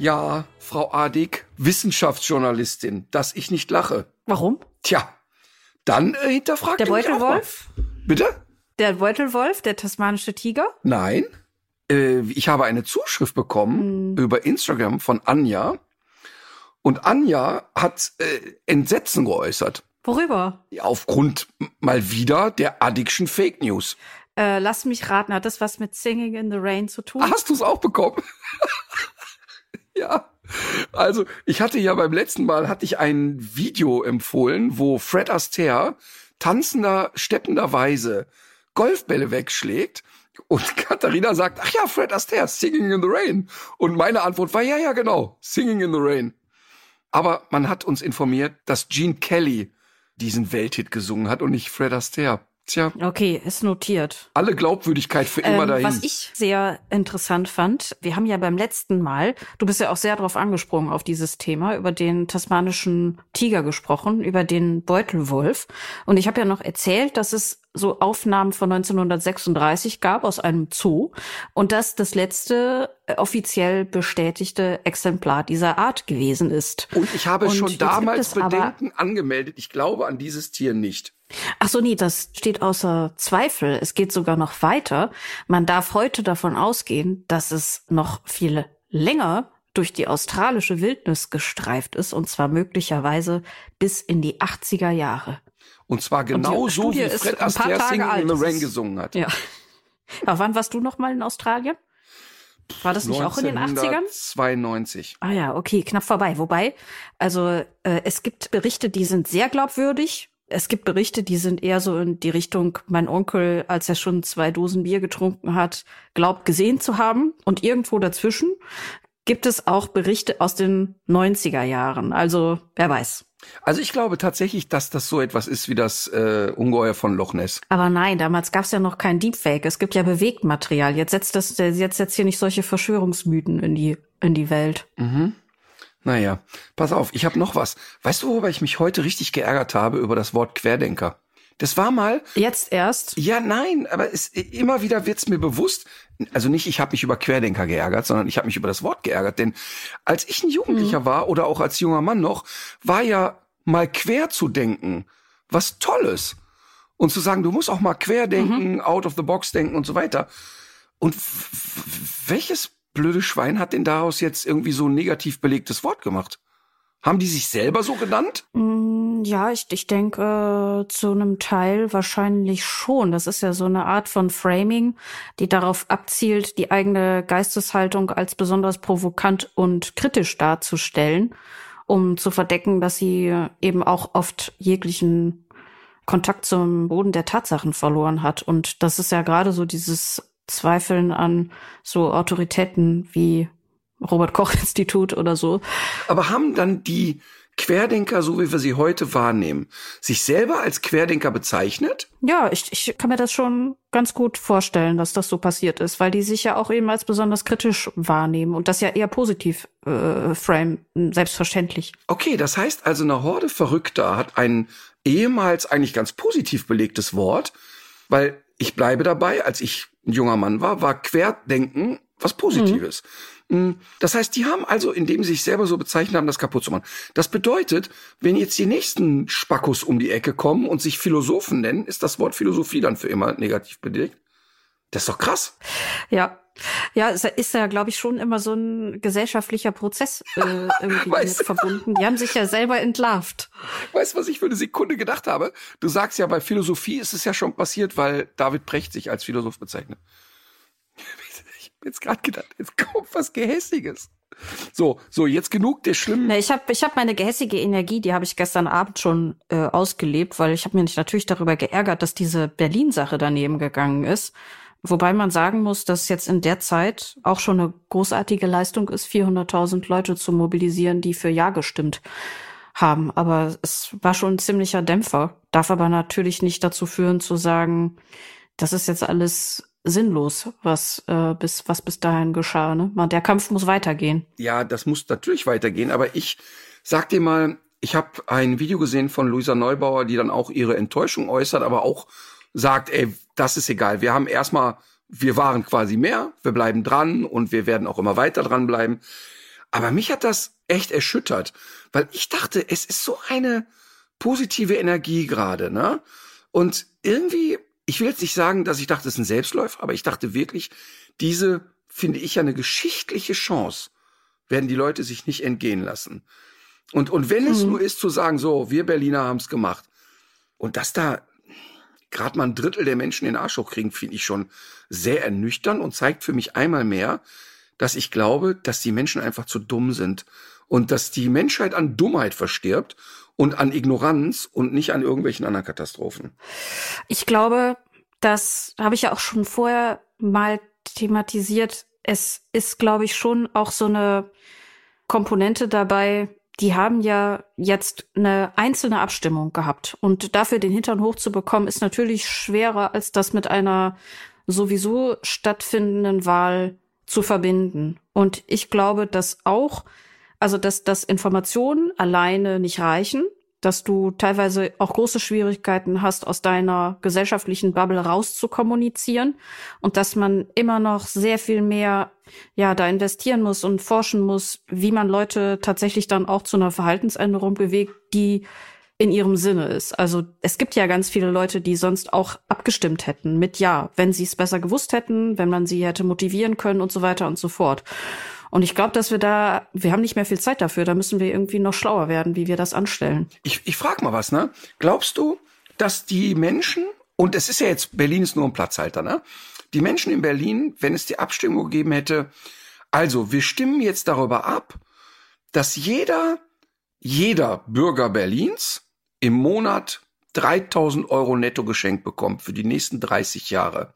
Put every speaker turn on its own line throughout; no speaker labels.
Ja, Frau Adig, Wissenschaftsjournalistin, dass ich nicht lache.
Warum?
Tja, dann äh, hinterfragt
Der. Beutelwolf?
Bitte?
Der Beutelwolf, der tasmanische Tiger?
Nein. Äh, ich habe eine Zuschrift bekommen über Instagram von Anja. Und Anja hat äh, Entsetzen geäußert.
Worüber?
Aufgrund mal wieder der Addictschen Fake News.
Äh, lass mich raten, hat das was mit Singing in the Rain zu tun?
Hast du es auch bekommen? ja. Also, ich hatte ja beim letzten Mal hatte ich ein Video empfohlen, wo Fred Astaire tanzender, steppenderweise Golfbälle wegschlägt. Und Katharina sagt, ach ja, Fred Astaire, Singing in the Rain. Und meine Antwort war, ja, ja, genau, Singing in the Rain. Aber man hat uns informiert, dass Gene Kelly diesen Welthit gesungen hat und nicht Fred Astaire. Tja,
Okay, ist notiert.
alle Glaubwürdigkeit für immer
Ähm,
dahin.
was ich sehr interessant fand, wir haben ja beim letzten Mal, du bist ja auch sehr darauf angesprungen auf dieses Thema, über den tasmanischen Tiger gesprochen, über den Beutelwolf. Und ich habe ja noch erzählt, dass es so Aufnahmen von 1936 gab aus einem Zoo und dass das letzte äh, offiziell bestätigte Exemplar dieser Art gewesen ist.
Und ich habe
Und
schon damals Bedenken angemeldet. Ich glaube an dieses Tier nicht.
Ach so, nee, das steht außer Zweifel. Es geht sogar noch weiter. Man darf heute davon ausgehen, dass es noch viel länger durch die australische Wildnis gestreift ist, und zwar möglicherweise bis in die 80er Jahre.
Und zwar genau so, wie Fred Astaire Singing in the Rain gesungen hat.
Ja. Aber wann warst du noch mal in Australien? War das nicht auch in den 80ern?
92.
Ah ja, okay, knapp vorbei. Wobei, also äh, es gibt Berichte, die sind sehr glaubwürdig. Es gibt Berichte, die sind eher so in die Richtung, mein Onkel, als er schon zwei Dosen Bier getrunken hat, glaubt gesehen zu haben. Und irgendwo dazwischen gibt es auch Berichte aus den 90er Jahren. Also wer weiß.
Also ich glaube tatsächlich, dass das so etwas ist wie das äh, Ungeheuer von Loch Ness.
Aber nein, damals gab es ja noch kein Deepfake. Es gibt ja Bewegtmaterial. Jetzt setzt das, jetzt setzt hier nicht solche Verschwörungsmythen in die in die Welt.
Naja, pass auf, ich habe noch was. Weißt du, worüber ich mich heute richtig geärgert habe über das Wort Querdenker? Das war mal,
Jetzt erst.
ja, nein, aber es, immer wieder wird's mir bewusst, also nicht, ich habe mich über Querdenker geärgert, sondern ich habe mich über das Wort geärgert. Denn als ich ein Jugendlicher war oder auch als junger Mann noch, war ja mal quer zu denken was Tolles. Und zu sagen, du musst auch mal quer denken, out of the box denken und so weiter. Und welches blöde Schwein hat denn daraus jetzt irgendwie so ein negativ belegtes Wort gemacht? Haben die sich selber so genannt?
Mm, Ja, ich, ich denke äh, zu einem Teil wahrscheinlich schon. Das ist ja so eine Art von Framing, die darauf abzielt, die eigene Geisteshaltung als besonders provokant und kritisch darzustellen, um zu verdecken, dass sie eben auch oft jeglichen Kontakt zum Boden der Tatsachen verloren hat. Und das ist ja gerade so dieses Zweifeln an so Autoritäten wie Robert Koch Institut oder so.
Aber haben dann die Querdenker, so wie wir sie heute wahrnehmen, sich selber als Querdenker bezeichnet?
Ja, ich, ich kann mir das schon ganz gut vorstellen, dass das so passiert ist, weil die sich ja auch eben als besonders kritisch wahrnehmen und das ja eher positiv äh, frame, selbstverständlich.
Okay, das heißt also, eine Horde Verrückter hat ein ehemals eigentlich ganz positiv belegtes Wort, weil ich bleibe dabei, als ich ein junger Mann war, war Querdenken was Positives. Mm, Das heißt, die haben also, indem sie sich selber so bezeichnet haben, das kaputt zu machen. Das bedeutet, wenn jetzt die nächsten Spackos um die Ecke kommen und sich Philosophen nennen, ist das Wort Philosophie dann für immer negativ belegt? Das ist doch krass.
Ja. Ja, es ist ja, glaube ich, schon immer so ein gesellschaftlicher Prozess äh, irgendwie
Weißt
verbunden. Die haben sich ja selber entlarvt.
Weißt du, was ich für eine Sekunde gedacht habe? Du sagst ja, bei Philosophie ist es ja schon passiert, weil David Precht sich als Philosoph bezeichnet. Ich hab jetzt gerade gedacht, jetzt kommt was Gehässiges. So, so, jetzt genug der schlimmen.
Ich habe ich hab meine gehässige Energie, die habe ich gestern Abend schon äh, ausgelebt, weil ich habe mich natürlich darüber geärgert, dass diese Berlin-Sache daneben gegangen ist. Wobei man sagen muss, dass jetzt in der Zeit auch schon eine großartige Leistung ist, 400.000 Leute zu mobilisieren, die für Ja gestimmt haben. Aber es war schon ein ziemlicher Dämpfer. Darf aber natürlich nicht dazu führen zu sagen, das ist jetzt alles sinnlos, was äh, bis was bis dahin geschah. Ne? Man, der Kampf muss weitergehen.
Ja, das muss natürlich weitergehen. Aber ich sag dir mal, ich habe ein Video gesehen von Luisa Neubauer, die dann auch ihre Enttäuschung äußert, aber auch sagt, ey, das ist egal. Wir haben erstmal, wir waren quasi mehr, wir bleiben dran und wir werden auch immer weiter dranbleiben. Aber mich hat das echt erschüttert, weil ich dachte, es ist so eine positive Energie gerade, ne? Und irgendwie, ich will jetzt nicht sagen, dass ich dachte, es ist ein Selbstläufer, aber ich dachte wirklich, diese, finde ich ja eine geschichtliche Chance, werden die Leute sich nicht entgehen lassen. Und, und wenn es mhm. nur ist zu sagen, so, wir Berliner haben es gemacht. Und dass da gerade mal ein Drittel der Menschen den Arsch hochkriegen, finde ich schon sehr ernüchternd und zeigt für mich einmal mehr, dass ich glaube, dass die Menschen einfach zu dumm sind und dass die Menschheit an Dummheit verstirbt und an Ignoranz und nicht an irgendwelchen anderen Katastrophen.
Ich glaube, das habe ich ja auch schon vorher mal thematisiert. Es ist, glaube ich, schon auch so eine Komponente dabei, die haben ja jetzt eine einzelne Abstimmung gehabt. Und dafür den Hintern hochzubekommen, ist natürlich schwerer, als das mit einer sowieso stattfindenden Wahl zu verbinden. Und ich glaube, dass auch, also dass, dass Informationen alleine nicht reichen, dass du teilweise auch große Schwierigkeiten hast, aus deiner gesellschaftlichen Bubble rauszukommunizieren und dass man immer noch sehr viel mehr ja da investieren muss und forschen muss, wie man Leute tatsächlich dann auch zu einer Verhaltensänderung bewegt, die in ihrem Sinne ist. Also es gibt ja ganz viele Leute, die sonst auch abgestimmt hätten mit Ja, wenn sie es besser gewusst hätten, wenn man sie hätte motivieren können und so weiter und so fort. Und ich glaube, dass wir da, wir haben nicht mehr viel Zeit dafür, da müssen wir irgendwie noch schlauer werden, wie wir das anstellen.
Ich, ich frage mal was, ne? Glaubst du, dass die Menschen, und es ist ja jetzt, Berlin ist nur ein Platzhalter, ne? Die Menschen in Berlin, wenn es die Abstimmung gegeben hätte, also wir stimmen jetzt darüber ab, dass jeder, jeder Bürger Berlins im Monat 3000 Euro netto geschenkt bekommt für die nächsten 30 Jahre.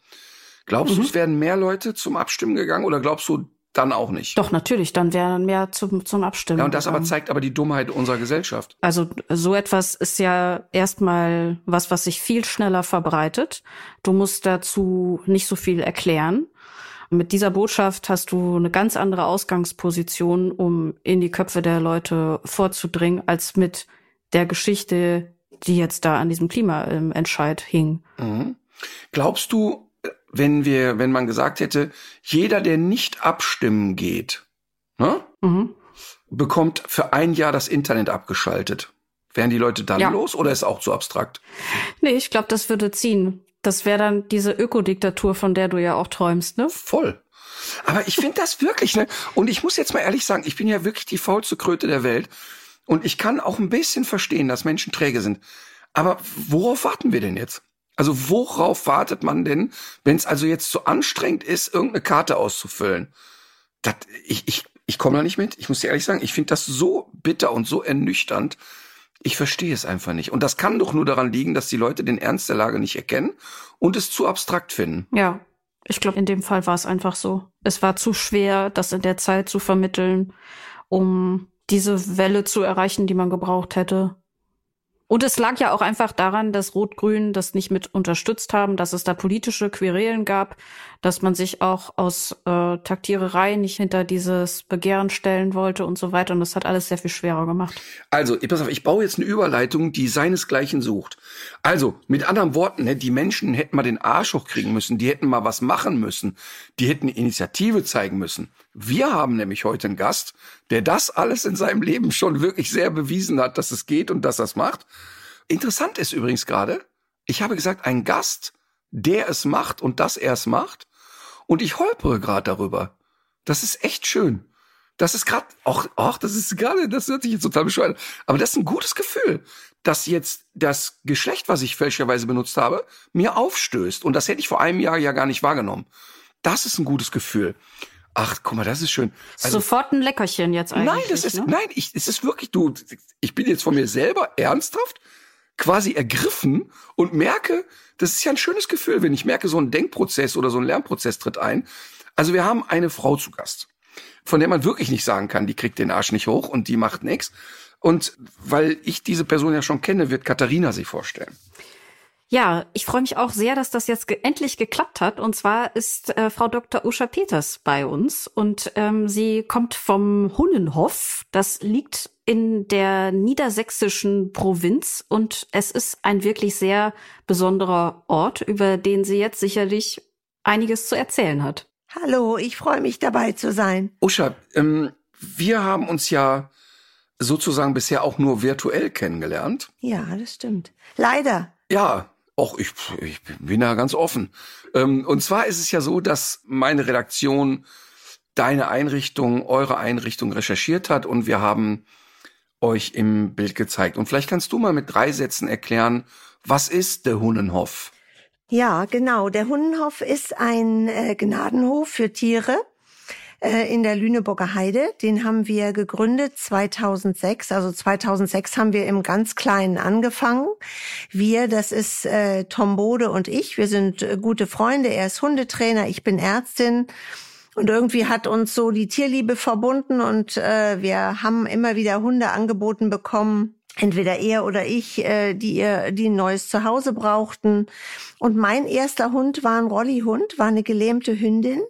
Glaubst mhm. du, es wären mehr Leute zum Abstimmen gegangen oder glaubst du, dann auch nicht.
Doch, natürlich, dann wären mehr zum, zum Abstimmen.
Ja, und das aber zeigt aber die Dummheit unserer Gesellschaft.
Also so etwas ist ja erstmal was, was sich viel schneller verbreitet. Du musst dazu nicht so viel erklären. Mit dieser Botschaft hast du eine ganz andere Ausgangsposition, um in die Köpfe der Leute vorzudringen, als mit der Geschichte, die jetzt da an diesem Klimaentscheid hing.
Mhm. Glaubst du, wenn wir, wenn man gesagt hätte, jeder, der nicht abstimmen geht, ne, mhm. bekommt für ein Jahr das Internet abgeschaltet. Wären die Leute dann ja. los oder ist auch zu abstrakt?
Nee, ich glaube, das würde ziehen. Das wäre dann diese Ökodiktatur, von der du ja auch träumst, ne?
Voll. Aber ich finde das wirklich, ne? Und ich muss jetzt mal ehrlich sagen, ich bin ja wirklich die faulste Kröte der Welt. Und ich kann auch ein bisschen verstehen, dass Menschen träge sind. Aber worauf warten wir denn jetzt? Also worauf wartet man denn, wenn es also jetzt so anstrengend ist, irgendeine Karte auszufüllen? Das, ich ich, ich komme da nicht mit. Ich muss dir ehrlich sagen, ich finde das so bitter und so ernüchternd. Ich verstehe es einfach nicht. Und das kann doch nur daran liegen, dass die Leute den Ernst der Lage nicht erkennen und es zu abstrakt finden.
Ja, ich glaube, in dem Fall war es einfach so. Es war zu schwer, das in der Zeit zu vermitteln, um diese Welle zu erreichen, die man gebraucht hätte. Und es lag ja auch einfach daran, dass Rot-Grün das nicht mit unterstützt haben, dass es da politische Querelen gab, dass man sich auch aus äh, Taktiererei nicht hinter dieses Begehren stellen wollte und so weiter. Und das hat alles sehr viel schwerer gemacht.
Also, pass auf, ich baue jetzt eine Überleitung, die seinesgleichen sucht. Also, mit anderen Worten, ne, die Menschen hätten mal den Arsch hochkriegen müssen, die hätten mal was machen müssen, die hätten Initiative zeigen müssen. Wir haben nämlich heute einen Gast, der das alles in seinem Leben schon wirklich sehr bewiesen hat, dass es geht und dass es macht. Interessant ist übrigens gerade, ich habe gesagt, ein Gast, der es macht und dass er es macht. Und ich holpere gerade darüber. Das ist echt schön. Das ist gerade, auch, ach, das ist gerade, das hört sich jetzt total bescheuert. Aber das ist ein gutes Gefühl, dass jetzt das Geschlecht, was ich fälschlicherweise benutzt habe, mir aufstößt. Und das hätte ich vor einem Jahr ja gar nicht wahrgenommen. Das ist ein gutes Gefühl. Ach, guck mal, das ist schön.
Also, Sofort ein Leckerchen jetzt eigentlich.
Nein, das ist, ne? nein, ich, es ist wirklich, du, ich bin jetzt von mir selber ernsthaft quasi ergriffen und merke, das ist ja ein schönes Gefühl, wenn ich merke, so ein Denkprozess oder so ein Lernprozess tritt ein. Also wir haben eine Frau zu Gast, von der man wirklich nicht sagen kann, die kriegt den Arsch nicht hoch und die macht nichts. Und weil ich diese Person ja schon kenne, wird Katharina sich vorstellen.
Ja, ich freue mich auch sehr, dass das jetzt ge endlich geklappt hat. Und zwar ist äh, Frau Dr. Usha Peters bei uns und ähm, sie kommt vom Hunnenhof. Das liegt in der niedersächsischen Provinz und es ist ein wirklich sehr besonderer Ort, über den sie jetzt sicherlich einiges zu erzählen hat.
Hallo, ich freue mich dabei zu sein.
Usha, ähm, wir haben uns ja sozusagen bisher auch nur virtuell kennengelernt.
Ja, das stimmt. Leider.
Ja, Och, ich, ich bin da ganz offen. Ähm, und zwar ist es ja so, dass meine Redaktion deine Einrichtung, eure Einrichtung recherchiert hat und wir haben euch im Bild gezeigt. Und vielleicht kannst du mal mit drei Sätzen erklären, was ist der Hunnenhof?
Ja, genau. Der Hunnenhof ist ein äh, Gnadenhof für Tiere äh, in der Lüneburger Heide. Den haben wir gegründet 2006. Also 2006 haben wir im ganz Kleinen angefangen. Wir, das ist äh, Tom Bode und ich. Wir sind äh, gute Freunde. Er ist Hundetrainer, ich bin Ärztin. Und irgendwie hat uns so die Tierliebe verbunden und äh, wir haben immer wieder Hunde angeboten bekommen, entweder er oder ich, äh, die ihr, die ein neues Zuhause brauchten. Und mein erster Hund war ein Rollihund, war eine gelähmte Hündin.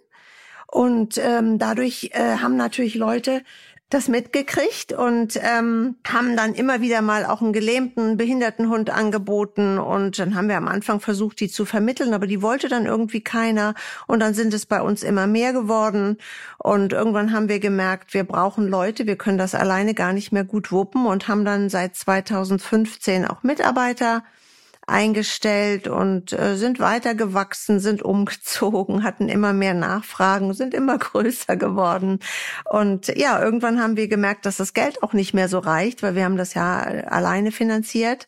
Und ähm, dadurch äh, haben natürlich Leute das mitgekriegt und ähm, haben dann immer wieder mal auch einen gelähmten Behindertenhund angeboten. Und dann haben wir am Anfang versucht, die zu vermitteln, aber die wollte dann irgendwie keiner. Und dann sind es bei uns immer mehr geworden. Und irgendwann haben wir gemerkt, wir brauchen Leute, wir können das alleine gar nicht mehr gut wuppen und haben dann seit 2015 auch Mitarbeiter eingestellt und äh, sind weitergewachsen, sind umgezogen, hatten immer mehr Nachfragen, sind immer größer geworden. Und ja, irgendwann haben wir gemerkt, dass das Geld auch nicht mehr so reicht, weil wir haben das ja alleine finanziert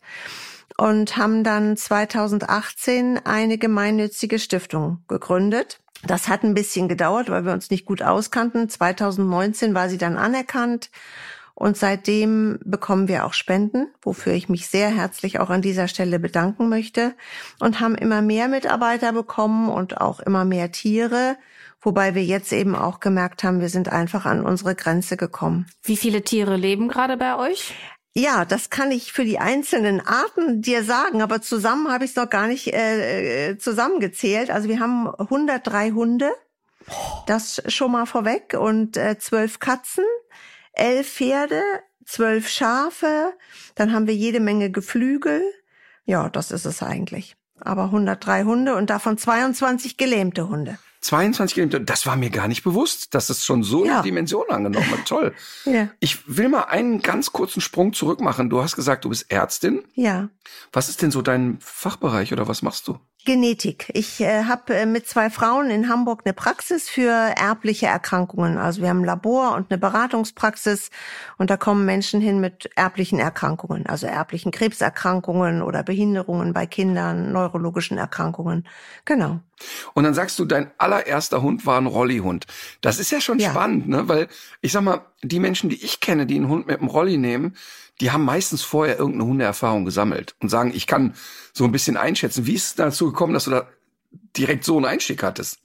und haben dann 2018 eine gemeinnützige Stiftung gegründet. Das hat ein bisschen gedauert, weil wir uns nicht gut auskannten. 2019 war sie dann anerkannt und seitdem bekommen wir auch Spenden, wofür ich mich sehr herzlich auch an dieser Stelle bedanken möchte und haben immer mehr Mitarbeiter bekommen und auch immer mehr Tiere, wobei wir jetzt eben auch gemerkt haben, wir sind einfach an unsere Grenze gekommen.
Wie viele Tiere leben gerade bei euch?
Ja, das kann ich für die einzelnen Arten dir sagen, aber zusammen habe ich es noch gar nicht äh, äh zusammengezählt. Also wir haben 103 Hunde, das schon mal vorweg, und äh, zwölf Katzen, elf Pferde, zwölf Schafe, dann haben wir jede Menge Geflügel. Ja, das ist es eigentlich. Aber 103 Hunde und davon 22 gelähmte Hunde.
22 gelähmte, das war mir gar nicht bewusst, dass es schon so ja. eine Dimension angenommen hat. Toll. ja. Ich will mal einen ganz kurzen Sprung zurück machen. Du hast gesagt, du bist Ärztin.
Ja.
Was ist denn so dein Fachbereich oder was machst du?
Genetik. Ich äh, habe äh, mit zwei Frauen in Hamburg eine Praxis für erbliche Erkrankungen. Also wir haben ein Labor und eine Beratungspraxis und da kommen Menschen hin mit erblichen Erkrankungen, also erblichen Krebserkrankungen oder Behinderungen bei Kindern, neurologischen Erkrankungen. Genau.
Und dann sagst du, dein allererster Hund war ein Rollihund. Das ist ja schon ja. spannend, ne? Weil ich sag mal, die Menschen, die ich kenne, die einen Hund mit einem Rolli nehmen, die haben meistens vorher irgendeine Hundeerfahrung gesammelt und sagen, ich kann so ein bisschen einschätzen. Wie ist es dazu gekommen, dass du da direkt so einen Einstieg hattest?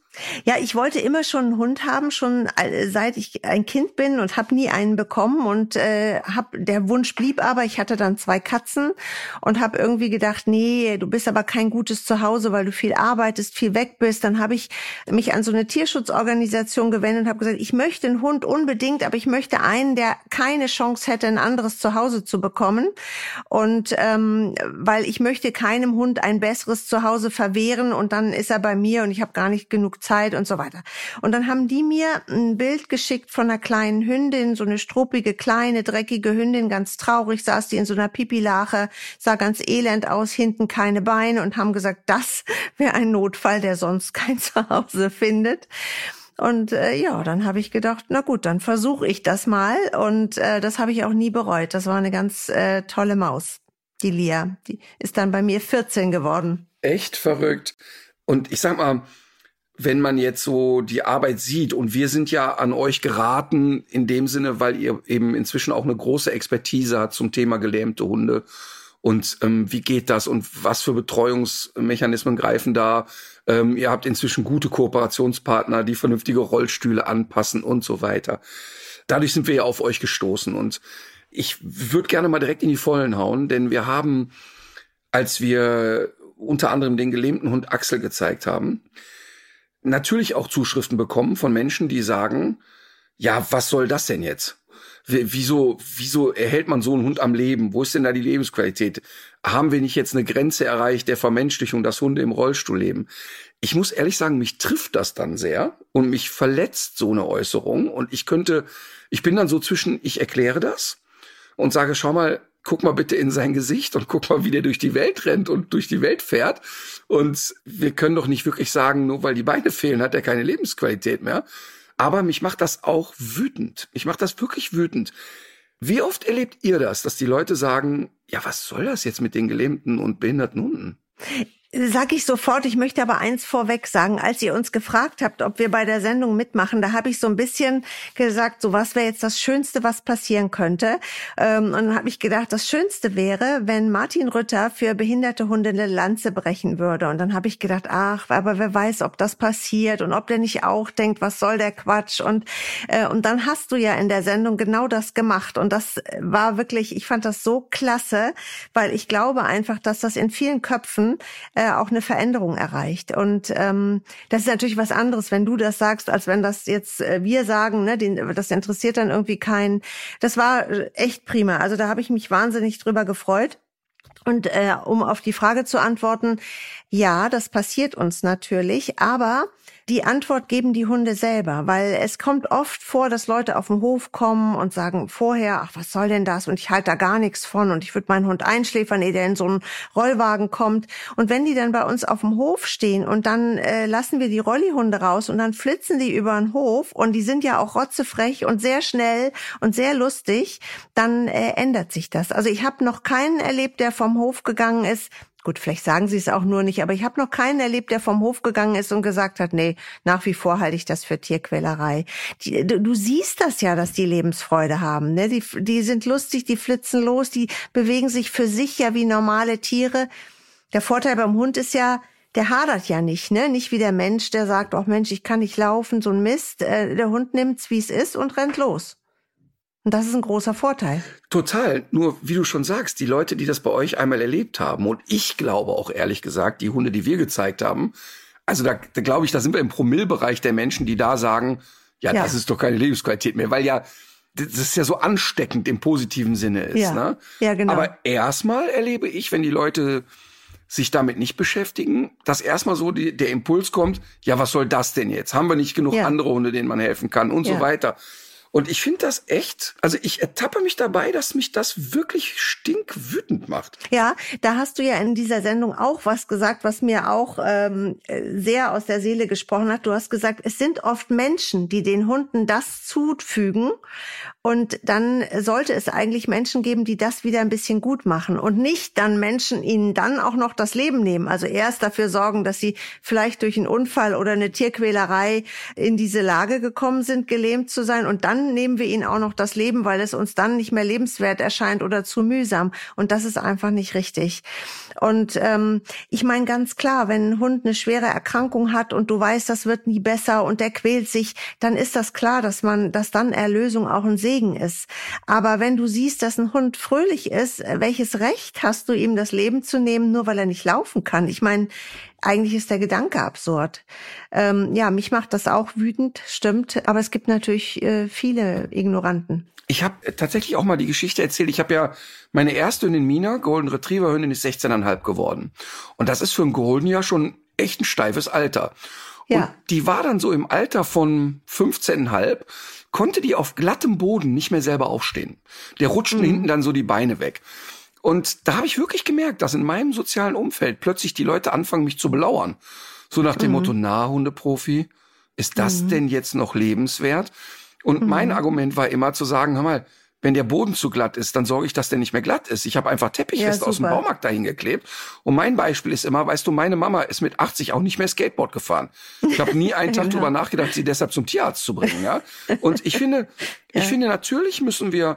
Ja, ich wollte immer schon einen Hund haben, schon äh, seit ich ein Kind bin und habe nie einen bekommen und äh, hab der Wunsch blieb aber. Ich hatte dann zwei Katzen und habe irgendwie gedacht, nee, du bist aber kein gutes Zuhause, weil du viel arbeitest, viel weg bist. Dann habe ich mich an so eine Tierschutzorganisation gewendet und habe gesagt, ich möchte einen Hund unbedingt, aber ich möchte einen, der keine Chance hätte, ein anderes Zuhause zu bekommen und ähm, weil ich möchte keinem Hund ein besseres Zuhause verwehren und dann ist er bei mir und ich habe gar nicht genug Zeit und so weiter. Und dann haben die mir ein Bild geschickt von einer kleinen Hündin, so eine struppige, kleine, dreckige Hündin, ganz traurig, saß die in so einer Pipilache, sah ganz elend aus, hinten keine Beine und haben gesagt, das wäre ein Notfall, der sonst kein Zuhause findet. Und äh, ja, dann habe ich gedacht, na gut, dann versuche ich das mal. Und äh, das habe ich auch nie bereut. Das war eine ganz äh, tolle Maus, die Lia. Die ist dann bei mir 14 geworden.
Echt verrückt. Und ich sag mal, wenn man jetzt so die Arbeit sieht und wir sind ja an euch geraten in dem Sinne, weil ihr eben inzwischen auch eine große Expertise habt zum Thema gelähmte Hunde Und ähm, wie geht das und was für Betreuungsmechanismen greifen da? Ähm, ihr habt inzwischen gute Kooperationspartner, die vernünftige Rollstühle anpassen und so weiter. Dadurch sind wir ja auf euch gestoßen und ich würde gerne mal direkt in die Vollen hauen, denn wir haben, als wir unter anderem den gelähmten Hund Axel gezeigt haben, natürlich auch Zuschriften bekommen von Menschen, die sagen, ja, was soll das denn jetzt? Wieso, wieso erhält man so einen Hund am Leben? Wo ist denn da die Lebensqualität? Haben wir nicht jetzt eine Grenze erreicht der Vermenschlichung, dass Hunde im Rollstuhl leben? Ich muss ehrlich sagen, mich trifft das dann sehr und mich verletzt so eine Äußerung und ich könnte, ich bin dann so zwischen, ich erkläre das und sage, schau mal, guck mal bitte in sein Gesicht und guck mal, wie der durch die Welt rennt und durch die Welt fährt. Und wir können doch nicht wirklich sagen, nur weil die Beine fehlen, hat er keine Lebensqualität mehr. Aber mich macht das auch wütend. Ich macht das wirklich wütend. Wie oft erlebt ihr das, dass die Leute sagen, ja, was soll das jetzt mit den gelähmten und behinderten Hunden?
Sag ich sofort, ich möchte aber eins vorweg sagen. Als ihr uns gefragt habt, ob wir bei der Sendung mitmachen, da habe ich so ein bisschen gesagt, so was wäre jetzt das Schönste, was passieren könnte. Ähm, und dann habe ich gedacht, das Schönste wäre, wenn Martin Rütter für behinderte Hunde eine Lanze brechen würde. Und dann habe ich gedacht, ach, aber wer weiß, ob das passiert und ob der nicht auch denkt, was soll der Quatsch. Und, äh, und dann hast du ja in der Sendung genau das gemacht. Und das war wirklich, ich fand das so klasse, weil ich glaube einfach, dass das in vielen Köpfen äh, auch eine Veränderung erreicht. Und ähm, das ist natürlich was anderes, wenn du das sagst, als wenn das jetzt äh, wir sagen, ne, den, das interessiert dann irgendwie keinen. Das war äh, echt prima. Also da habe ich mich wahnsinnig drüber gefreut. Und äh, um auf die Frage zu antworten, ja, das passiert uns natürlich, aber die Antwort geben die Hunde selber, weil es kommt oft vor, dass Leute auf den Hof kommen und sagen vorher, ach, was soll denn das? Und ich halte da gar nichts von und ich würde meinen Hund einschläfern, ehe der in so einen Rollwagen kommt. Und wenn die dann bei uns auf dem Hof stehen und dann äh, lassen wir die Rollihunde raus und dann flitzen die über den Hof und die sind ja auch rotzefrech und sehr schnell und sehr lustig, dann äh, ändert sich das. Also ich habe noch keinen erlebt, der vom Hof gegangen ist, Gut, vielleicht sagen sie es auch nur nicht, aber ich habe noch keinen erlebt, der vom Hof gegangen ist und gesagt hat, nee, nach wie vor halte ich das für Tierquälerei. Die, du, du, siehst das ja, dass die Lebensfreude haben. Ne? Die, die sind lustig, die flitzen los, die bewegen sich für sich ja wie normale Tiere. Der Vorteil beim Hund ist ja, der hadert ja nicht, ne? Nicht wie der Mensch, der sagt, oh Mensch, ich kann nicht laufen, so ein Mist. Äh, der Hund nimmt's, wie es ist und rennt los. Und das ist ein großer Vorteil.
Total. Nur, wie du schon sagst, die Leute, die das bei euch einmal erlebt haben, und ich glaube auch ehrlich gesagt, die Hunde, die wir gezeigt haben, also da, da glaube ich, da sind wir im Promillbereich der Menschen, die da sagen, ja, ja, das ist doch keine Lebensqualität mehr, weil ja, das ist ja so ansteckend im positiven Sinne ist. Ja, ne?
ja genau.
Aber erstmal erlebe ich, wenn die Leute sich damit nicht beschäftigen, dass erstmal so die, der Impuls kommt, ja, was soll das denn jetzt? Haben wir nicht genug ja. andere Hunde, denen man helfen kann und ja. so weiter. Und ich finde das echt, also ich ertappe mich dabei, dass mich das wirklich stinkwütend macht.
Ja, da hast du ja in dieser Sendung auch was gesagt, was mir auch ähm, sehr aus der Seele gesprochen hat. Du hast gesagt, es sind oft Menschen, die den Hunden das zufügen. Und dann sollte es eigentlich Menschen geben, die das wieder ein bisschen gut machen und nicht dann Menschen ihnen dann auch noch das Leben nehmen. Also erst dafür sorgen, dass sie vielleicht durch einen Unfall oder eine Tierquälerei in diese Lage gekommen sind, gelähmt zu sein und dann nehmen wir ihnen auch noch das Leben, weil es uns dann nicht mehr lebenswert erscheint oder zu mühsam. Und das ist einfach nicht richtig. Und ähm, ich meine ganz klar, wenn ein Hund eine schwere Erkrankung hat und du weißt, das wird nie besser und der quält sich, dann ist das klar, dass man, dass dann Erlösung auch ein Segen ist. Aber wenn du siehst, dass ein Hund fröhlich ist, welches Recht hast du ihm das Leben zu nehmen, nur weil er nicht laufen kann? Ich meine, eigentlich ist der Gedanke absurd. Ähm, ja, mich macht das auch wütend, stimmt. Aber es gibt natürlich äh, viele Ignoranten.
Ich habe tatsächlich auch mal die Geschichte erzählt. Ich habe ja meine erste Hündin Mina, Golden Retriever Hündin, ist 16,5 geworden. Und das ist für einen Golden ja schon echt ein steifes Alter. Ja. Und die war dann so im Alter von 15,5, konnte die auf glattem Boden nicht mehr selber aufstehen. Der rutschten mhm. hinten dann so die Beine weg. Und da habe ich wirklich gemerkt, dass in meinem sozialen Umfeld plötzlich die Leute anfangen, mich zu belauern. So nach dem mhm. Motto, na, Hundeprofi, ist das mhm. denn jetzt noch lebenswert? Und mhm. mein Argument war immer zu sagen, hör mal, wenn der Boden zu glatt ist, dann sorge ich, dass der nicht mehr glatt ist. Ich habe einfach Teppichweste ja, aus dem Baumarkt dahin geklebt. Und mein Beispiel ist immer, weißt du, meine Mama ist mit 80 auch nicht mehr Skateboard gefahren. Ich habe nie einen Tag genau. drüber nachgedacht, sie deshalb zum Tierarzt zu bringen. Ja? Und ich finde, ja. ich finde, natürlich müssen wir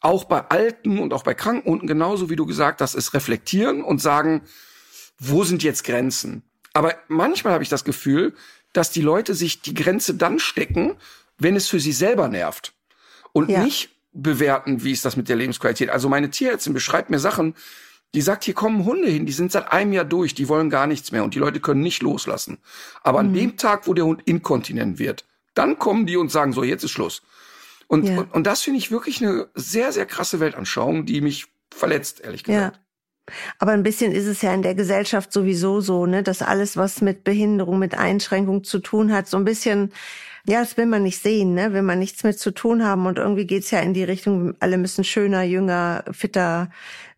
auch bei alten und auch bei kranken Hunden genauso wie du gesagt hast, ist reflektieren und sagen, wo sind jetzt Grenzen? Aber manchmal habe ich das Gefühl, dass die Leute sich die Grenze dann stecken, wenn es für sie selber nervt und ja. nicht bewerten, wie ist das mit der Lebensqualität. Also meine Tierärztin beschreibt mir Sachen, die sagt, hier kommen Hunde hin, die sind seit einem Jahr durch, die wollen gar nichts mehr und die Leute können nicht loslassen. Aber mhm. an dem Tag, wo der Hund inkontinent wird, dann kommen die und sagen so, jetzt ist Schluss. Und, ja. und, und, das finde ich wirklich eine sehr, sehr krasse Weltanschauung, die mich verletzt, ehrlich gesagt.
Ja. Aber ein bisschen ist es ja in der Gesellschaft sowieso so, ne, dass alles, was mit Behinderung, mit Einschränkung zu tun hat, so ein bisschen, ja, das will man nicht sehen, ne, will man nichts mit zu tun haben. Und irgendwie geht's ja in die Richtung, alle müssen schöner, jünger, fitter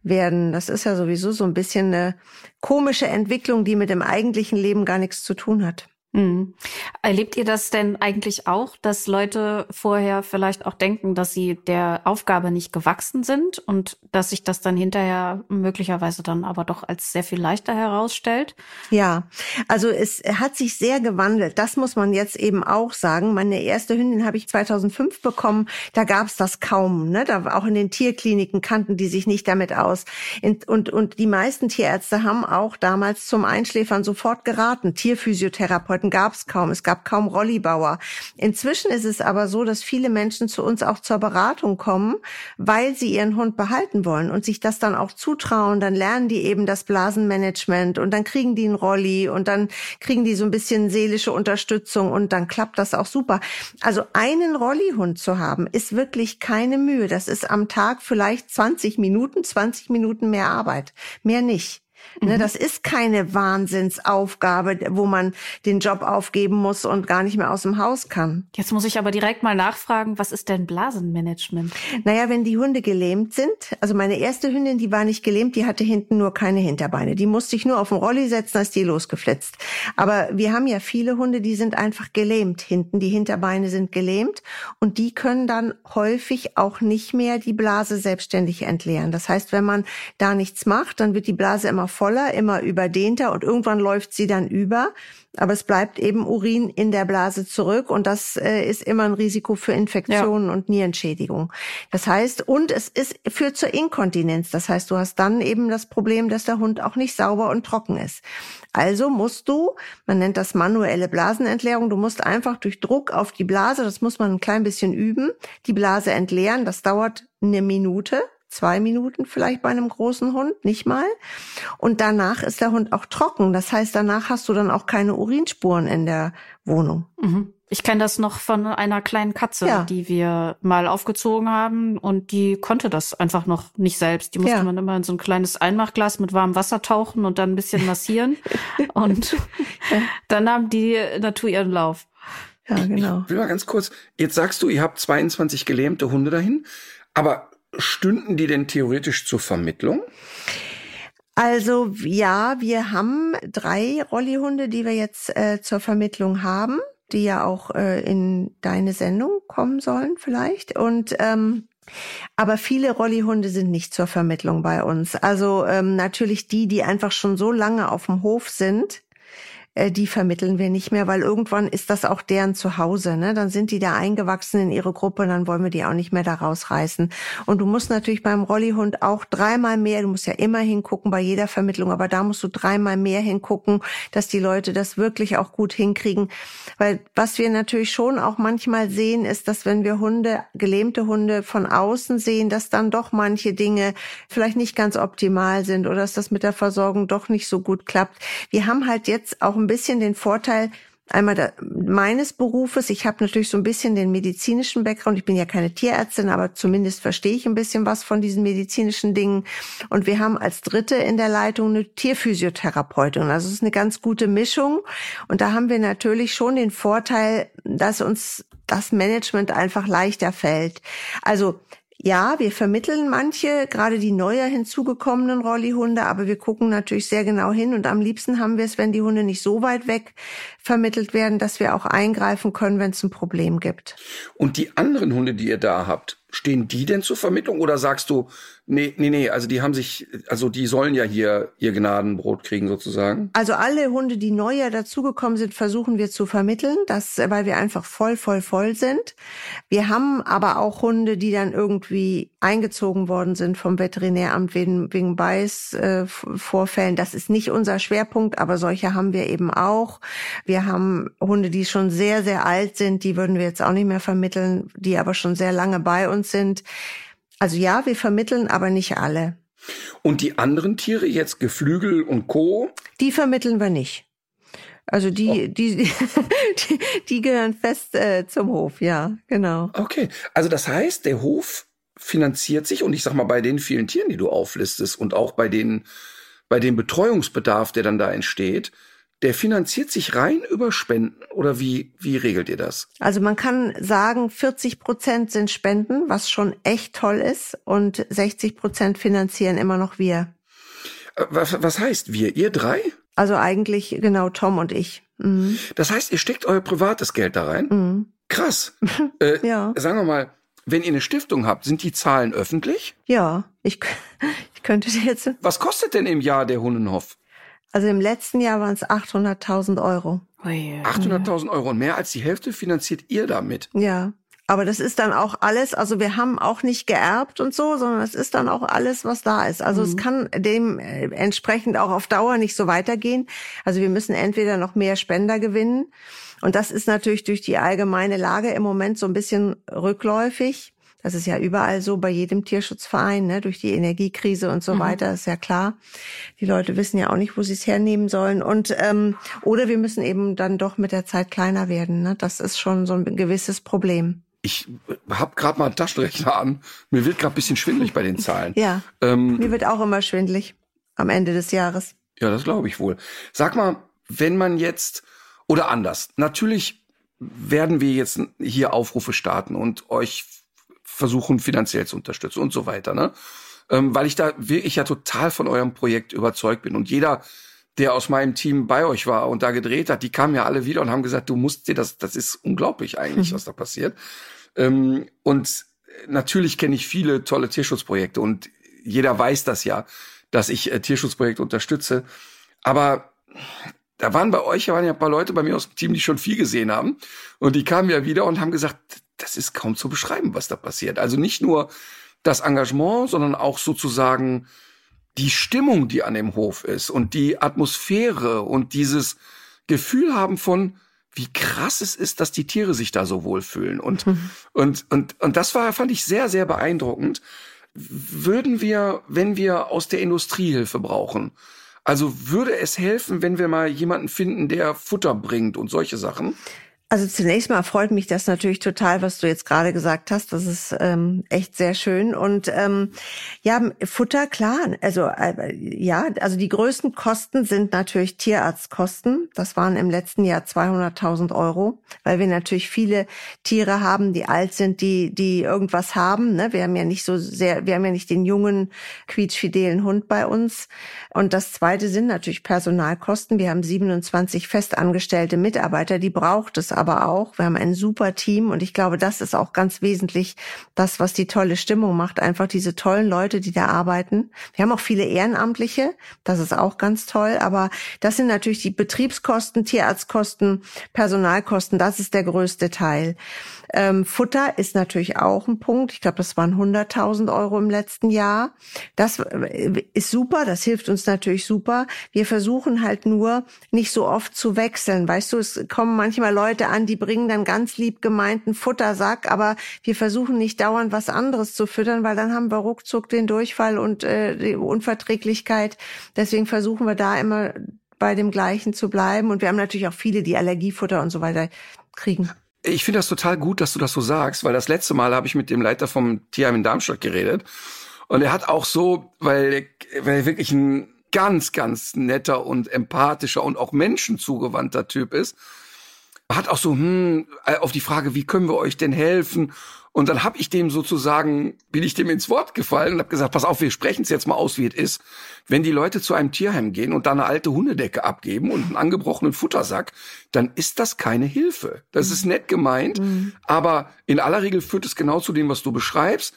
werden. Das ist ja sowieso so ein bisschen eine komische Entwicklung, die mit dem eigentlichen Leben gar nichts zu tun hat.
Mhm. Erlebt ihr das denn eigentlich auch, dass Leute vorher vielleicht auch denken, dass sie der Aufgabe nicht gewachsen sind und dass sich das dann hinterher möglicherweise dann aber doch als sehr viel leichter herausstellt?
Ja, also es hat sich sehr gewandelt. Das muss man jetzt eben auch sagen. Meine erste Hündin habe ich 2005 bekommen. Da gab es das kaum. Ne? Da auch in den Tierkliniken kannten die sich nicht damit aus. Und, und die meisten Tierärzte haben auch damals zum Einschläfern sofort geraten. Tierphysiotherapeuten Therapeuten gab es kaum. Es gab kaum Rollibauer. Inzwischen ist es aber so, dass viele Menschen zu uns auch zur Beratung kommen, weil sie ihren Hund behalten wollen und sich das dann auch zutrauen. Dann lernen die eben das Blasenmanagement und dann kriegen die einen Rolli und dann kriegen die so ein bisschen seelische Unterstützung und dann klappt das auch super. Also einen Rollihund zu haben, ist wirklich keine Mühe. Das ist am Tag vielleicht 20 Minuten, 20 Minuten mehr Arbeit. Mehr nicht. Ne, mhm. Das ist keine Wahnsinnsaufgabe, wo man den Job aufgeben muss und gar nicht mehr aus dem Haus kann.
Jetzt muss ich aber direkt mal nachfragen, was ist denn Blasenmanagement?
Naja, wenn die Hunde gelähmt sind, also meine erste Hündin, die war nicht gelähmt, die hatte hinten nur keine Hinterbeine. Die musste ich nur auf den Rolli setzen, als die losgeflitzt. Aber wir haben ja viele Hunde, die sind einfach gelähmt hinten. Die Hinterbeine sind gelähmt und die können dann häufig auch nicht mehr die Blase selbstständig entleeren. Das heißt, wenn man da nichts macht, dann wird die Blase immer voller, immer überdehnter und irgendwann läuft sie dann über. Aber es bleibt eben Urin in der Blase zurück und das äh, ist immer ein Risiko für Infektionen ja. und Nierenschädigung. Das heißt, und es ist, führt zur Inkontinenz. Das heißt, du hast dann eben das Problem, dass der Hund auch nicht sauber und trocken ist. Also musst du, man nennt das manuelle Blasenentleerung, du musst einfach durch Druck auf die Blase, das muss man ein klein bisschen üben, die Blase entleeren. Das dauert eine Minute zwei Minuten vielleicht bei einem großen Hund, nicht mal. Und danach ist der Hund auch trocken. Das heißt, danach hast du dann auch keine Urinspuren in der Wohnung.
Mhm. Ich kenne das noch von einer kleinen Katze, ja. die wir mal aufgezogen haben und die konnte das einfach noch nicht selbst. Die musste ja. man immer in so ein kleines Einmachglas mit warmem Wasser tauchen und dann ein bisschen massieren und dann nahm die Natur ihren Lauf.
Ja, genau. Ich will mal ganz kurz, jetzt sagst du, ihr habt 22 gelähmte Hunde dahin, aber stünden die denn theoretisch zur Vermittlung?
Also ja, wir haben drei Rollihunde, die wir jetzt äh, zur Vermittlung haben, die ja auch äh, in deine Sendung kommen sollen vielleicht. Und ähm, aber viele Rollihunde sind nicht zur Vermittlung bei uns. Also ähm, natürlich die, die einfach schon so lange auf dem Hof sind, äh, die vermitteln wir nicht mehr, weil irgendwann ist das auch deren Zuhause. Ne? Dann sind die da eingewachsen in ihre Gruppe, dann wollen wir die auch nicht mehr da rausreißen. Und du musst natürlich beim Rollihund auch dreimal mehr, du musst ja immer hingucken bei jeder Vermittlung, aber da musst du dreimal mehr hingucken, dass die Leute das wirklich auch gut hinkriegen. Weil was wir natürlich schon auch manchmal sehen, ist, dass wenn wir Hunde, gelähmte Hunde von außen sehen, dass dann doch manche Dinge vielleicht nicht ganz optimal sind oder dass das mit der Versorgung doch nicht so gut klappt. Wir haben halt jetzt auch ein ein bisschen den Vorteil, einmal da, meines Berufes. Ich habe natürlich so ein bisschen den medizinischen Background. Ich bin ja keine Tierärztin, aber zumindest verstehe ich ein bisschen was von diesen medizinischen Dingen. Und wir haben als Dritte in der Leitung eine Tierphysiotherapeutin. Also es ist eine ganz gute Mischung. Und da haben wir natürlich schon den Vorteil, dass uns das Management einfach leichter fällt. Also ja, wir vermitteln manche, gerade die neuer hinzugekommenen Rollihunde, aber wir gucken natürlich sehr genau hin und am liebsten haben wir es, wenn die Hunde nicht so weit weg vermittelt werden, dass wir auch eingreifen können, wenn es ein Problem gibt.
Und die anderen Hunde, die ihr da habt, stehen die denn zur Vermittlung oder sagst du, nee, nee, nee, also die haben sich, also die sollen ja hier ihr Gnadenbrot kriegen sozusagen?
Also alle Hunde, die neuer dazugekommen sind, versuchen wir zu vermitteln, das, weil wir einfach voll, voll, voll sind. Wir haben aber auch Hunde, die dann irgendwie eingezogen worden sind vom Veterinäramt wegen, wegen Beißvorfällen. Äh, das ist nicht unser Schwerpunkt, aber solche haben wir eben auch. Wir haben Hunde, die schon sehr, sehr alt sind, die würden wir jetzt auch nicht mehr vermitteln, die aber schon sehr lange bei uns sind. Also ja, wir vermitteln, aber nicht alle.
Und die anderen Tiere, jetzt Geflügel und Co.?
Die vermitteln wir nicht. Also die, oh. die, die, die gehören fest äh, zum Hof, ja, genau.
Okay, also das heißt, der Hof finanziert sich und ich sag mal bei den vielen Tieren, die du auflistest und auch bei den, bei dem Betreuungsbedarf, der dann da entsteht, der finanziert sich rein über Spenden oder wie, wie regelt ihr das?
Also man kann sagen, 40 Prozent sind Spenden, was schon echt toll ist und 60 Prozent finanzieren immer noch wir.
Äh, was, was heißt wir? Ihr drei?
Also eigentlich genau Tom und ich.
Mhm. Das heißt, ihr steckt euer privates Geld da rein? Mhm. Krass. äh, ja. Sagen wir mal, wenn ihr eine Stiftung habt, sind die Zahlen öffentlich?
Ja, ich, ich könnte jetzt.
Was kostet denn im Jahr der Hunnenhof?
Also im letzten Jahr waren es 800.000 Euro.
800.000 Euro und mehr als die Hälfte finanziert ihr damit.
Ja. Aber das ist dann auch alles, also wir haben auch nicht geerbt und so, sondern es ist dann auch alles, was da ist. Also mhm. es kann dementsprechend äh, auch auf Dauer nicht so weitergehen. Also wir müssen entweder noch mehr Spender gewinnen. Und das ist natürlich durch die allgemeine Lage im Moment so ein bisschen rückläufig. Das ist ja überall so bei jedem Tierschutzverein, ne, durch die Energiekrise und so mhm. weiter, ist ja klar. Die Leute wissen ja auch nicht, wo sie es hernehmen sollen. Und ähm, oder wir müssen eben dann doch mit der Zeit kleiner werden. Ne? Das ist schon so ein gewisses Problem.
Ich habe gerade mal einen Taschenrechner an. Mir wird gerade bisschen schwindlig bei den Zahlen.
Ja. Ähm, mir wird auch immer schwindlig am Ende des Jahres.
Ja, das glaube ich wohl. Sag mal, wenn man jetzt oder anders. Natürlich werden wir jetzt hier Aufrufe starten und euch versuchen, finanziell zu unterstützen und so weiter, ne? Ähm, weil ich da wirklich ja total von eurem Projekt überzeugt bin. Und jeder, der aus meinem Team bei euch war und da gedreht hat, die kamen ja alle wieder und haben gesagt, du musst dir das, das ist unglaublich eigentlich, mhm. was da passiert. Ähm, und natürlich kenne ich viele tolle Tierschutzprojekte und jeder weiß das ja, dass ich äh, Tierschutzprojekte unterstütze. Aber da waren bei euch, da waren ja ein paar Leute bei mir aus dem Team, die schon viel gesehen haben. Und die kamen ja wieder und haben gesagt, das ist kaum zu beschreiben, was da passiert. Also nicht nur das Engagement, sondern auch sozusagen die Stimmung, die an dem Hof ist und die Atmosphäre und dieses Gefühl haben von, wie krass es ist, dass die Tiere sich da so wohlfühlen. Und, mhm. und, und, und das war, fand ich sehr, sehr beeindruckend. Würden wir, wenn wir aus der Industrie Hilfe brauchen, also würde es helfen, wenn wir mal jemanden finden, der Futter bringt und solche Sachen?
Also zunächst mal freut mich das natürlich total, was du jetzt gerade gesagt hast. Das ist ähm, echt sehr schön. Und ähm, ja, Futter, klar. Also äh, ja, also die größten Kosten sind natürlich Tierarztkosten. Das waren im letzten Jahr 200.000 Euro, weil wir natürlich viele Tiere haben, die alt sind, die die irgendwas haben. Ne? Wir haben ja nicht so sehr, wir haben ja nicht den jungen quietschfidelen Hund bei uns. Und das Zweite sind natürlich Personalkosten. Wir haben 27 festangestellte Mitarbeiter, die braucht es aber auch. Wir haben ein super Team und ich glaube, das ist auch ganz wesentlich das, was die tolle Stimmung macht. Einfach diese tollen Leute, die da arbeiten. Wir haben auch viele Ehrenamtliche. Das ist auch ganz toll. Aber das sind natürlich die Betriebskosten, Tierarztkosten, Personalkosten. Das ist der größte Teil. Ähm, Futter ist natürlich auch ein Punkt. Ich glaube, das waren 100.000 Euro im letzten Jahr. Das äh, ist super. Das hilft uns natürlich super. Wir versuchen halt nur nicht so oft zu wechseln. Weißt du, es kommen manchmal Leute an, die bringen dann ganz lieb gemeinten Futtersack, aber wir versuchen nicht dauernd was anderes zu füttern, weil dann haben wir ruckzuck den Durchfall und äh, die Unverträglichkeit. Deswegen versuchen wir da immer bei dem gleichen zu bleiben. Und wir haben natürlich auch viele, die Allergiefutter und so weiter kriegen.
Ich finde das total gut, dass du das so sagst, weil das letzte Mal habe ich mit dem Leiter vom Tierheim in Darmstadt geredet. Und er hat auch so, weil, weil er wirklich ein ganz, ganz netter und empathischer und auch menschenzugewandter Typ ist, hat auch so, hm, auf die Frage, wie können wir euch denn helfen? Und dann habe ich dem sozusagen, bin ich dem ins Wort gefallen und habe gesagt, pass auf, wir sprechen es jetzt mal aus, wie es ist. Wenn die Leute zu einem Tierheim gehen und da eine alte Hundedecke abgeben und einen angebrochenen Futtersack, dann ist das keine Hilfe. Das ist nett gemeint, mhm. aber in aller Regel führt es genau zu dem, was du beschreibst.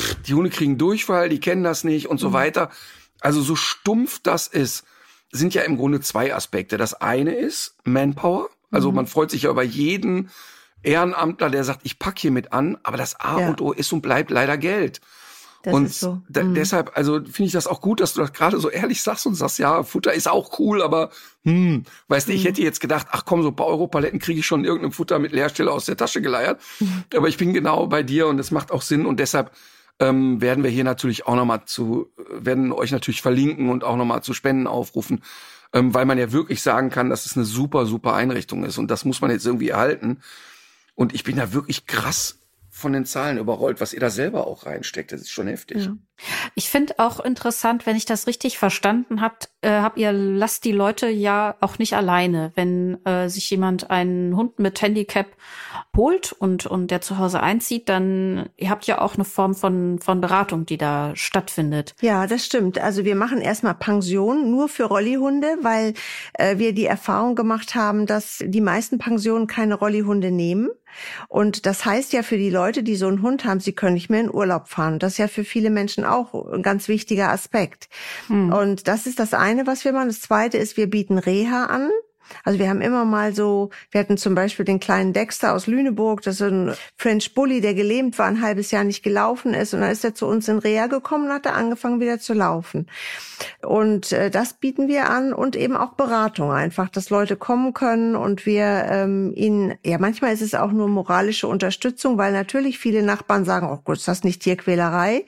Pff, die Hunde kriegen Durchfall, die kennen das nicht und mhm. so weiter. Also so stumpf das ist, sind ja im Grunde zwei Aspekte. Das eine ist Manpower. Also mhm. man freut sich ja über jeden Ehrenamtler, der sagt, ich pack hier mit an, aber das A ja. und O ist und bleibt leider Geld. Das und so. mhm. deshalb, also finde ich das auch gut, dass du das gerade so ehrlich sagst und sagst, ja, Futter ist auch cool, aber hm, weißt du, ich mhm. hätte jetzt gedacht, ach komm, so ein paar Europaletten kriege ich schon in irgendeinem Futter mit Leerstelle aus der Tasche geleiert. Mhm. Aber ich bin genau bei dir und es macht auch Sinn und deshalb ähm, werden wir hier natürlich auch nochmal zu, werden euch natürlich verlinken und auch nochmal zu Spenden aufrufen, ähm, weil man ja wirklich sagen kann, dass es eine super, super Einrichtung ist und das muss man jetzt irgendwie erhalten. Und ich bin da wirklich krass von den Zahlen überrollt, was ihr da selber auch reinsteckt. Das ist schon heftig. Ja.
Ich finde auch interessant, wenn ich das richtig verstanden habt, äh, habt ihr lasst die Leute ja auch nicht alleine, wenn äh, sich jemand einen Hund mit Handicap holt und und der zu Hause einzieht, dann ihr habt ja auch eine Form von von Beratung, die da stattfindet.
Ja, das stimmt. Also wir machen erstmal Pension nur für Rollihunde, weil äh, wir die Erfahrung gemacht haben, dass die meisten Pensionen keine Rollihunde nehmen. Und das heißt ja für die Leute, die so einen Hund haben, sie können nicht mehr in Urlaub fahren. Das ist ja für viele Menschen auch ein ganz wichtiger Aspekt. Hm. Und das ist das eine, was wir machen. Das zweite ist, wir bieten Reha an. Also wir haben immer mal so, wir hatten zum Beispiel den kleinen Dexter aus Lüneburg, das ist ein French Bully, der gelähmt war, ein halbes Jahr nicht gelaufen ist und dann ist er zu uns in Reha gekommen und hat er angefangen wieder zu laufen. Und äh, das bieten wir an und eben auch Beratung einfach, dass Leute kommen können und wir ähm, ihnen, ja manchmal ist es auch nur moralische Unterstützung, weil natürlich viele Nachbarn sagen, oh Gott, ist das nicht Tierquälerei?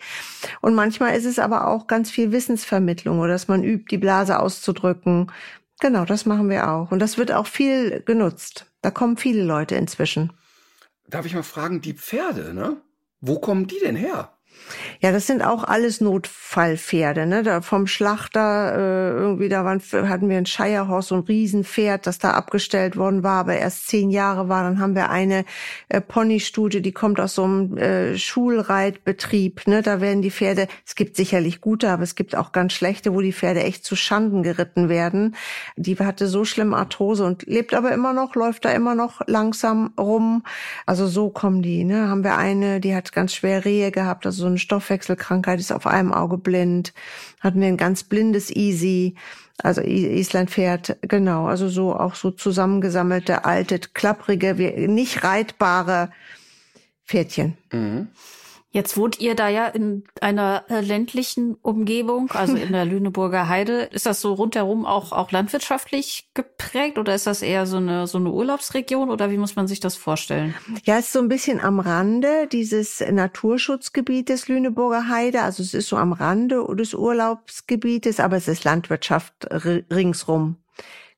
Und manchmal ist es aber auch ganz viel Wissensvermittlung oder dass man übt, die Blase auszudrücken, Genau, das machen wir auch. Und das wird auch viel genutzt. Da kommen viele Leute inzwischen.
Darf ich mal fragen, die Pferde, ne? Wo kommen die denn her?
Ja, das sind auch alles Notfallpferde, ne? Da vom Schlachter äh, irgendwie da waren, hatten wir ein Shirehorse, so ein Riesenpferd, das da abgestellt worden war, aber erst zehn Jahre war. Dann haben wir eine äh, Ponystudie, die kommt aus so einem äh, Schulreitbetrieb, ne? Da werden die Pferde, es gibt sicherlich gute, aber es gibt auch ganz schlechte, wo die Pferde echt zu Schanden geritten werden. Die hatte so schlimm Arthrose und lebt aber immer noch, läuft da immer noch langsam rum. Also so kommen die, ne? Haben wir eine, die hat ganz schwer Rehe gehabt, also so eine Stoffwechselkrankheit, ist auf einem Auge blind. Hatten wir ein ganz blindes Easy, also Island fährt, genau, also so auch so zusammengesammelte, alte, klapprige, nicht reitbare Pferdchen. Mhm.
Jetzt wohnt ihr da ja in einer äh, ländlichen Umgebung, also in der Lüneburger Heide. Ist das so rundherum auch, auch landwirtschaftlich geprägt oder ist das eher so eine, so eine Urlaubsregion oder wie muss man sich das vorstellen?
Ja, es ist so ein bisschen am Rande dieses Naturschutzgebietes Lüneburger Heide. Also es ist so am Rande des Urlaubsgebietes, aber es ist Landwirtschaft ringsrum.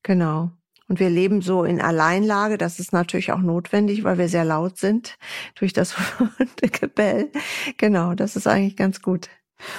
Genau. Und wir leben so in Alleinlage. Das ist natürlich auch notwendig, weil wir sehr laut sind durch das Gebell. Genau, das ist eigentlich ganz gut.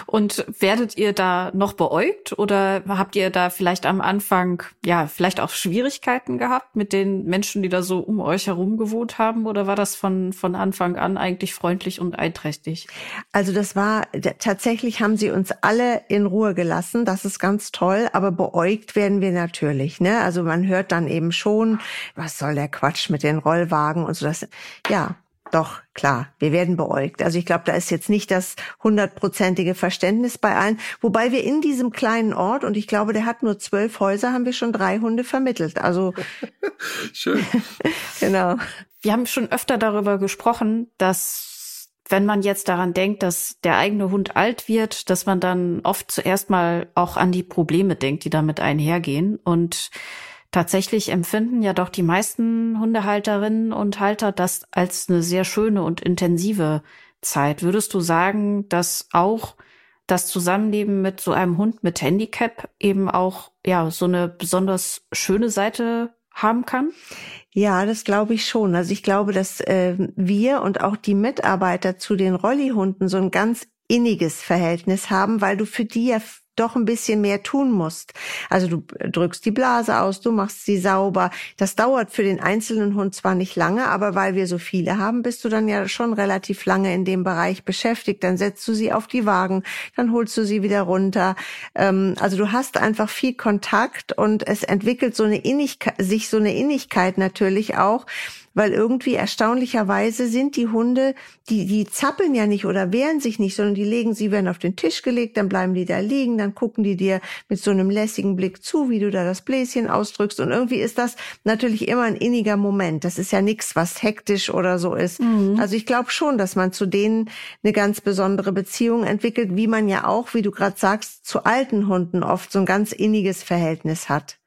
Und werdet ihr da noch beäugt oder habt ihr da vielleicht am Anfang, ja, vielleicht auch Schwierigkeiten gehabt mit den Menschen, die da so um euch herum gewohnt haben? Oder war das von, von Anfang an eigentlich freundlich und einträchtig?
Also das war, tatsächlich haben sie uns alle in Ruhe gelassen. Das ist ganz toll. Aber beäugt werden wir natürlich, ne? Also man hört dann eben schon, was soll der Quatsch mit den Rollwagen und so das, ja, doch, klar, wir werden beäugt. Also ich glaube, da ist jetzt nicht das hundertprozentige Verständnis bei allen. Wobei wir in diesem kleinen Ort, und ich glaube, der hat nur zwölf Häuser, haben wir schon drei Hunde vermittelt. Also
schön.
genau.
Wir haben schon öfter darüber gesprochen, dass wenn man jetzt daran denkt, dass der eigene Hund alt wird, dass man dann oft zuerst mal auch an die Probleme denkt, die damit einhergehen. Und Tatsächlich empfinden ja doch die meisten Hundehalterinnen und Halter das als eine sehr schöne und intensive Zeit. Würdest du sagen, dass auch das Zusammenleben mit so einem Hund mit Handicap eben auch ja so eine besonders schöne Seite haben kann?
Ja, das glaube ich schon. Also ich glaube, dass äh, wir und auch die Mitarbeiter zu den Rollihunden so ein ganz inniges Verhältnis haben, weil du für die ja doch ein bisschen mehr tun musst. Also du drückst die Blase aus, du machst sie sauber. Das dauert für den einzelnen Hund zwar nicht lange, aber weil wir so viele haben, bist du dann ja schon relativ lange in dem Bereich beschäftigt. Dann setzt du sie auf die Wagen, dann holst du sie wieder runter. Ähm, also du hast einfach viel Kontakt und es entwickelt so eine Innigkeit, sich so eine Innigkeit natürlich auch weil irgendwie erstaunlicherweise sind die Hunde, die, die zappeln ja nicht oder wehren sich nicht, sondern die legen, sie werden auf den Tisch gelegt, dann bleiben die da liegen, dann gucken die dir mit so einem lässigen Blick zu, wie du da das Bläschen ausdrückst und irgendwie ist das natürlich immer ein inniger Moment. Das ist ja nichts, was hektisch oder so ist. Mhm. Also ich glaube schon, dass man zu denen eine ganz besondere Beziehung entwickelt, wie man ja auch, wie du gerade sagst, zu alten Hunden oft so ein ganz inniges Verhältnis hat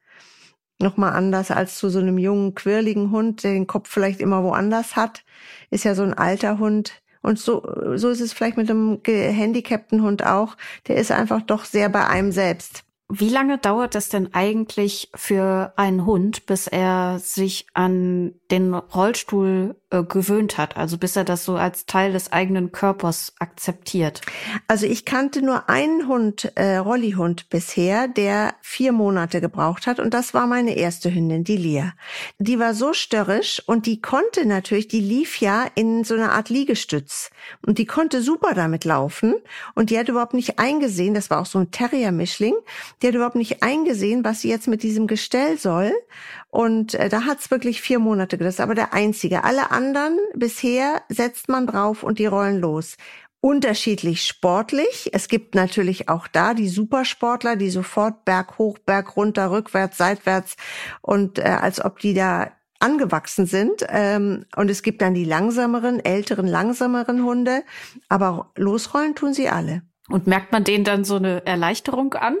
nochmal anders als zu so einem jungen, quirligen Hund, der den Kopf vielleicht immer woanders hat. Ist ja so ein alter Hund. Und so, so ist es vielleicht mit einem gehandicapten Hund auch. Der ist einfach doch sehr bei einem selbst.
Wie lange dauert es denn eigentlich für einen Hund, bis er sich an den Rollstuhl äh, gewöhnt hat, also bis er das so als Teil des eigenen Körpers akzeptiert?
Also ich kannte nur einen Hund, äh, Rollihund bisher, der vier Monate gebraucht hat und das war meine erste Hündin, die Lia. Die war so störrisch und die konnte natürlich, die lief ja in so einer Art Liegestütz und die konnte super damit laufen und die hat überhaupt nicht eingesehen, das war auch so ein Terrier-Mischling, die hat überhaupt nicht eingesehen, was sie jetzt mit diesem Gestell soll und äh, da hat's wirklich vier Monate, ist aber der einzige. Alle anderen bisher setzt man drauf und die rollen los unterschiedlich sportlich. Es gibt natürlich auch da die Supersportler, die sofort Berg hoch, Berg runter, rückwärts, seitwärts und äh, als ob die da angewachsen sind. Ähm, und es gibt dann die langsameren, älteren, langsameren Hunde. Aber losrollen tun sie alle.
Und merkt man denen dann so eine Erleichterung an?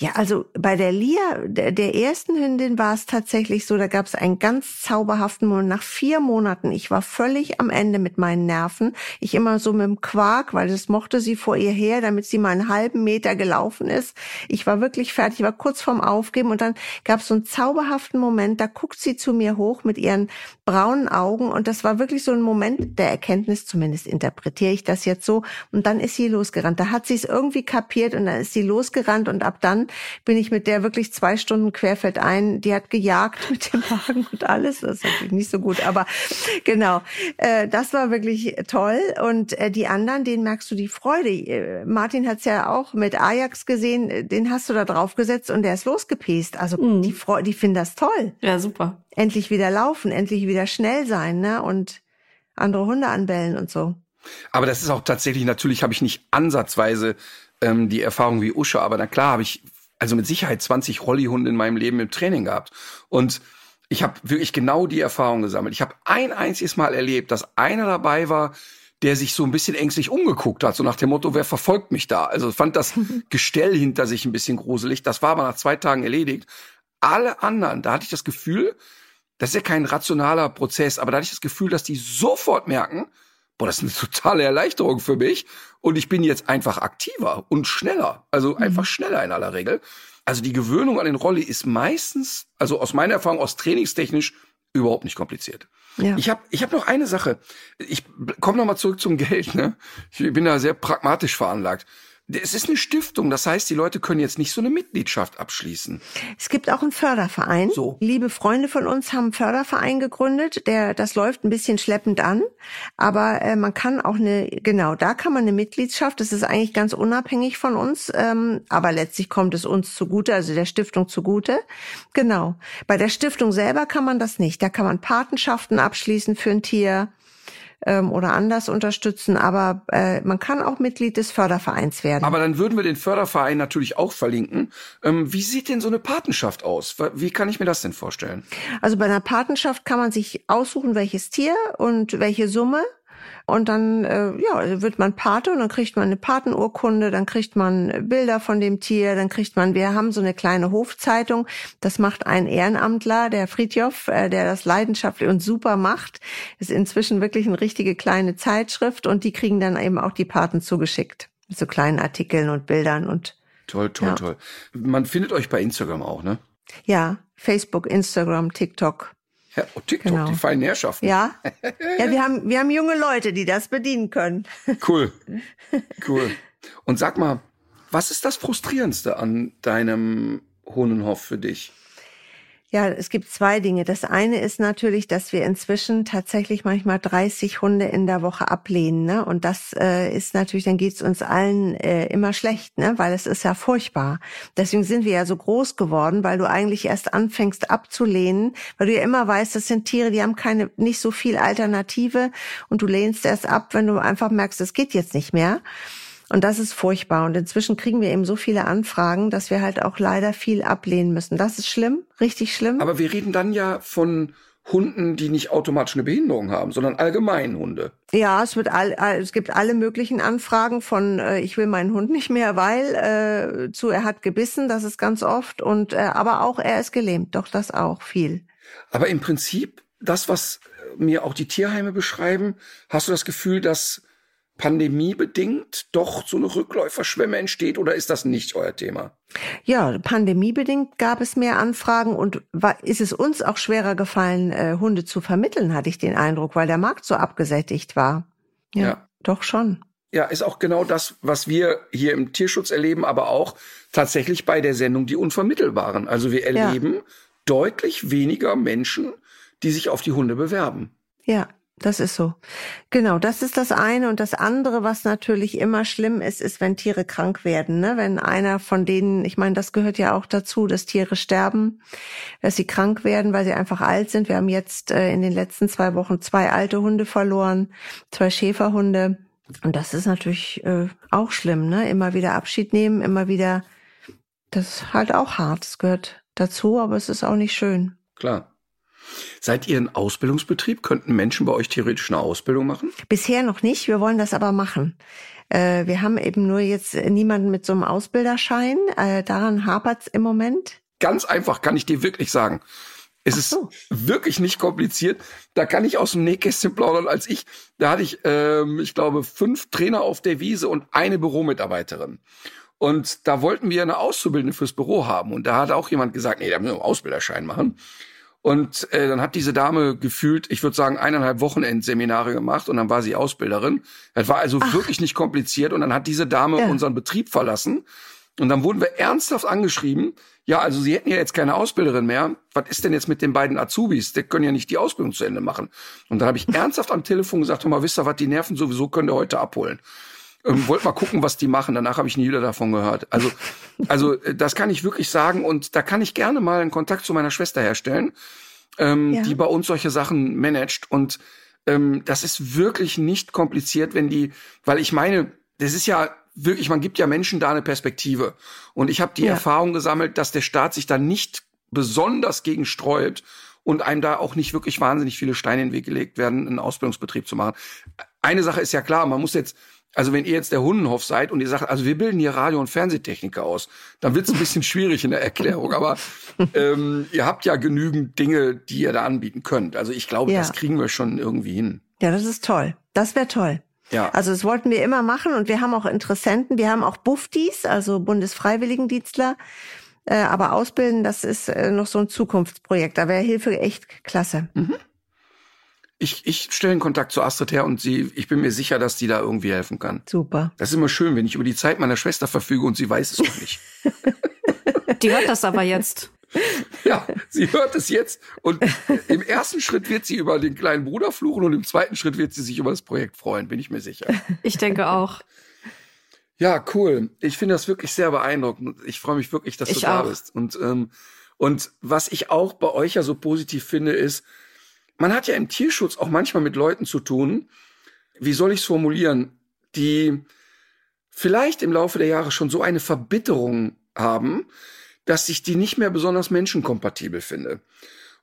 Ja, also bei der Lia, der, der ersten Hündin war es tatsächlich so, da gab es einen ganz zauberhaften Moment. Nach vier Monaten, ich war völlig am Ende mit meinen Nerven. Ich immer so mit dem Quark, weil das mochte sie vor ihr her, damit sie mal einen halben Meter gelaufen ist. Ich war wirklich fertig, war kurz vorm Aufgeben und dann gab es so einen zauberhaften Moment, da guckt sie zu mir hoch mit ihren braunen Augen und das war wirklich so ein Moment der Erkenntnis, zumindest interpretiere ich das jetzt so. Und dann ist sie losgerannt. Da hat sie es irgendwie kapiert und dann ist sie losgerannt und ab dann bin ich mit der wirklich zwei Stunden querfeld ein. Die hat gejagt mit dem Wagen und alles. Das ist natürlich nicht so gut, aber genau. Äh, das war wirklich toll. Und äh, die anderen, denen merkst du die Freude. Äh, Martin hat's ja auch mit Ajax gesehen. Den hast du da draufgesetzt und der ist losgepäst. Also mhm. die Freude, die finden das toll.
Ja, super.
Endlich wieder laufen, endlich wieder schnell sein, ne? Und andere Hunde anbellen und so.
Aber das ist auch tatsächlich, natürlich habe ich nicht ansatzweise ähm, die Erfahrung wie Usche, aber na klar habe ich also mit Sicherheit 20 Rollihunde in meinem Leben im Training gehabt. Und ich habe wirklich genau die Erfahrung gesammelt. Ich habe ein einziges Mal erlebt, dass einer dabei war, der sich so ein bisschen ängstlich umgeguckt hat, so nach dem Motto, wer verfolgt mich da? Also fand das Gestell hinter sich ein bisschen gruselig. Das war aber nach zwei Tagen erledigt. Alle anderen, da hatte ich das Gefühl, das ist ja kein rationaler Prozess, aber da hatte ich das Gefühl, dass die sofort merken, boah, das ist eine totale Erleichterung für mich. Und ich bin jetzt einfach aktiver und schneller. Also mhm. einfach schneller in aller Regel. Also die Gewöhnung an den Rolli ist meistens, also aus meiner Erfahrung, aus trainingstechnisch überhaupt nicht kompliziert. Ja. Ich habe ich hab noch eine Sache. Ich komme noch mal zurück zum Geld. Ne? Ich bin da sehr pragmatisch veranlagt. Es ist eine Stiftung, das heißt, die Leute können jetzt nicht so eine Mitgliedschaft abschließen.
Es gibt auch einen Förderverein. So. Liebe Freunde von uns haben einen Förderverein gegründet, der das läuft ein bisschen schleppend an, aber äh, man kann auch eine genau, da kann man eine Mitgliedschaft, das ist eigentlich ganz unabhängig von uns, ähm, aber letztlich kommt es uns zugute, also der Stiftung zugute. Genau. Bei der Stiftung selber kann man das nicht. Da kann man Patenschaften abschließen für ein Tier ähm, oder anders unterstützen. Aber äh, man kann auch Mitglied des Fördervereins werden.
Aber dann würden wir den Förderverein natürlich auch verlinken. Ähm, wie sieht denn so eine Patenschaft aus? Wie kann ich mir das denn vorstellen?
Also bei einer Patenschaft kann man sich aussuchen, welches Tier und welche Summe. Und dann äh, ja, wird man Pate und dann kriegt man eine Patenurkunde, dann kriegt man Bilder von dem Tier, dann kriegt man, wir haben so eine kleine Hofzeitung, das macht ein Ehrenamtler, der Friedjof, äh, der das leidenschaftlich und super macht. Ist inzwischen wirklich eine richtige kleine Zeitschrift und die kriegen dann eben auch die Paten zugeschickt. Mit so kleinen Artikeln und Bildern und
Toll, toll, ja. toll. Man findet euch bei Instagram auch, ne?
Ja, Facebook, Instagram, TikTok.
Ja, oh, TikTok, genau. die feinen Herrschaften.
Ja. ja, wir haben, wir haben junge Leute, die das bedienen können.
Cool. Cool. Und sag mal, Was ist das Frustrierendste an deinem Hundenhof für dich?
Ja, es gibt zwei Dinge. Das eine ist natürlich, dass wir inzwischen tatsächlich manchmal 30 Hunde in der Woche ablehnen. Ne? Und das äh, ist natürlich, dann geht's uns allen äh, immer schlecht, ne? weil es ist ja furchtbar. Deswegen sind wir ja so groß geworden, weil du eigentlich erst anfängst abzulehnen, weil du ja immer weißt, das sind Tiere, die haben keine, nicht so viel Alternative und du lehnst erst ab, wenn du einfach merkst, es geht jetzt nicht mehr. Und das ist furchtbar. Und inzwischen kriegen wir eben so viele Anfragen, dass wir halt auch leider viel ablehnen müssen. Das ist schlimm, richtig schlimm.
Aber wir reden dann ja von Hunden, die nicht automatisch eine Behinderung haben, sondern allgemein Hunde.
Ja, es wird all, es gibt alle möglichen Anfragen von äh, ich will meinen Hund nicht mehr, weil äh, zu er hat gebissen, das ist ganz oft und äh, aber auch er ist gelähmt, doch das auch viel.
Aber im Prinzip das, was mir auch die Tierheime beschreiben, hast du das Gefühl, dass pandemiebedingt doch so eine Rückläuferschwemme entsteht oder ist das nicht euer Thema?
Ja, pandemiebedingt gab es mehr Anfragen und war, ist es uns auch schwerer gefallen, äh, Hunde zu vermitteln, hatte ich den Eindruck, weil der Markt so abgesättigt war. Ja, ja. doch schon.
Ja, ist auch genau das, was wir hier im Tierschutz erleben, aber auch tatsächlich bei der Sendung die Unvermittelbaren. Also wir erleben ja. deutlich weniger Menschen, die sich auf die Hunde bewerben.
Ja, das ist so. Genau, das ist das eine. Und das andere, was natürlich immer schlimm ist, ist, wenn Tiere krank werden. Ne? Wenn einer von denen, ich meine, das gehört ja auch dazu, dass Tiere sterben, dass sie krank werden, weil sie einfach alt sind. Wir haben jetzt äh, in den letzten zwei Wochen zwei alte Hunde verloren, zwei Schäferhunde. Und das ist natürlich äh, auch schlimm, ne? Immer wieder Abschied nehmen, immer wieder, das ist halt auch hart. Das gehört dazu, aber es ist auch nicht schön.
Klar. Seid ihr ein Ausbildungsbetrieb? Könnten Menschen bei euch theoretisch eine Ausbildung machen?
Bisher noch nicht. Wir wollen das aber machen. Äh, wir haben eben nur jetzt niemanden mit so einem Ausbilderschein. Äh, daran hapert's im Moment.
Ganz einfach kann ich dir wirklich sagen. Es so. ist wirklich nicht kompliziert. Da kann ich aus dem Nähkästchen plaudern. Als ich, da hatte ich, ähm, ich glaube, fünf Trainer auf der Wiese und eine Büromitarbeiterin. Und da wollten wir eine Auszubildende fürs Büro haben. Und da hat auch jemand gesagt, nee, da müssen wir einen Ausbilderschein machen. Und äh, dann hat diese Dame gefühlt, ich würde sagen, eineinhalb Wochenendseminare gemacht und dann war sie Ausbilderin. Das war also Ach. wirklich nicht kompliziert. Und dann hat diese Dame ja. unseren Betrieb verlassen. Und dann wurden wir ernsthaft angeschrieben, ja, also Sie hätten ja jetzt keine Ausbilderin mehr. Was ist denn jetzt mit den beiden Azubis? Die können ja nicht die Ausbildung zu Ende machen. Und dann habe ich ernsthaft am Telefon gesagt, hör mal, wisst ihr was, die Nerven sowieso könnt ihr heute abholen. Ähm, wollt mal gucken, was die machen. Danach habe ich nie wieder davon gehört. Also, also äh, das kann ich wirklich sagen und da kann ich gerne mal einen Kontakt zu meiner Schwester herstellen, ähm, ja. die bei uns solche Sachen managt. Und ähm, das ist wirklich nicht kompliziert, wenn die, weil ich meine, das ist ja wirklich, man gibt ja Menschen da eine Perspektive. Und ich habe die ja. Erfahrung gesammelt, dass der Staat sich da nicht besonders gegen sträubt und einem da auch nicht wirklich wahnsinnig viele Steine in den Weg gelegt werden, einen Ausbildungsbetrieb zu machen. Eine Sache ist ja klar, man muss jetzt also wenn ihr jetzt der Hundenhof seid und ihr sagt, also wir bilden hier Radio- und Fernsehtechniker aus, dann wird es ein bisschen schwierig in der Erklärung. Aber ähm, ihr habt ja genügend Dinge, die ihr da anbieten könnt. Also ich glaube, ja. das kriegen wir schon irgendwie hin.
Ja, das ist toll. Das wäre toll. Ja. Also das wollten wir immer machen und wir haben auch Interessenten. Wir haben auch Buftis, also Bundesfreiwilligendienstler. Äh, aber ausbilden, das ist äh, noch so ein Zukunftsprojekt. Da wäre Hilfe echt klasse. Mhm.
Ich, ich stelle einen Kontakt zu Astrid her und sie, ich bin mir sicher, dass die da irgendwie helfen kann.
Super.
Das ist immer schön, wenn ich über die Zeit meiner Schwester verfüge und sie weiß es noch nicht.
die hört das aber jetzt.
Ja, sie hört es jetzt und im ersten Schritt wird sie über den kleinen Bruder fluchen und im zweiten Schritt wird sie sich über das Projekt freuen, bin ich mir sicher.
Ich denke auch.
Ja, cool. Ich finde das wirklich sehr beeindruckend. Ich freue mich wirklich, dass ich du da bist. Und, ähm, und was ich auch bei euch ja so positiv finde, ist, man hat ja im Tierschutz auch manchmal mit Leuten zu tun, wie soll ich es formulieren, die vielleicht im Laufe der Jahre schon so eine Verbitterung haben, dass ich die nicht mehr besonders menschenkompatibel finde.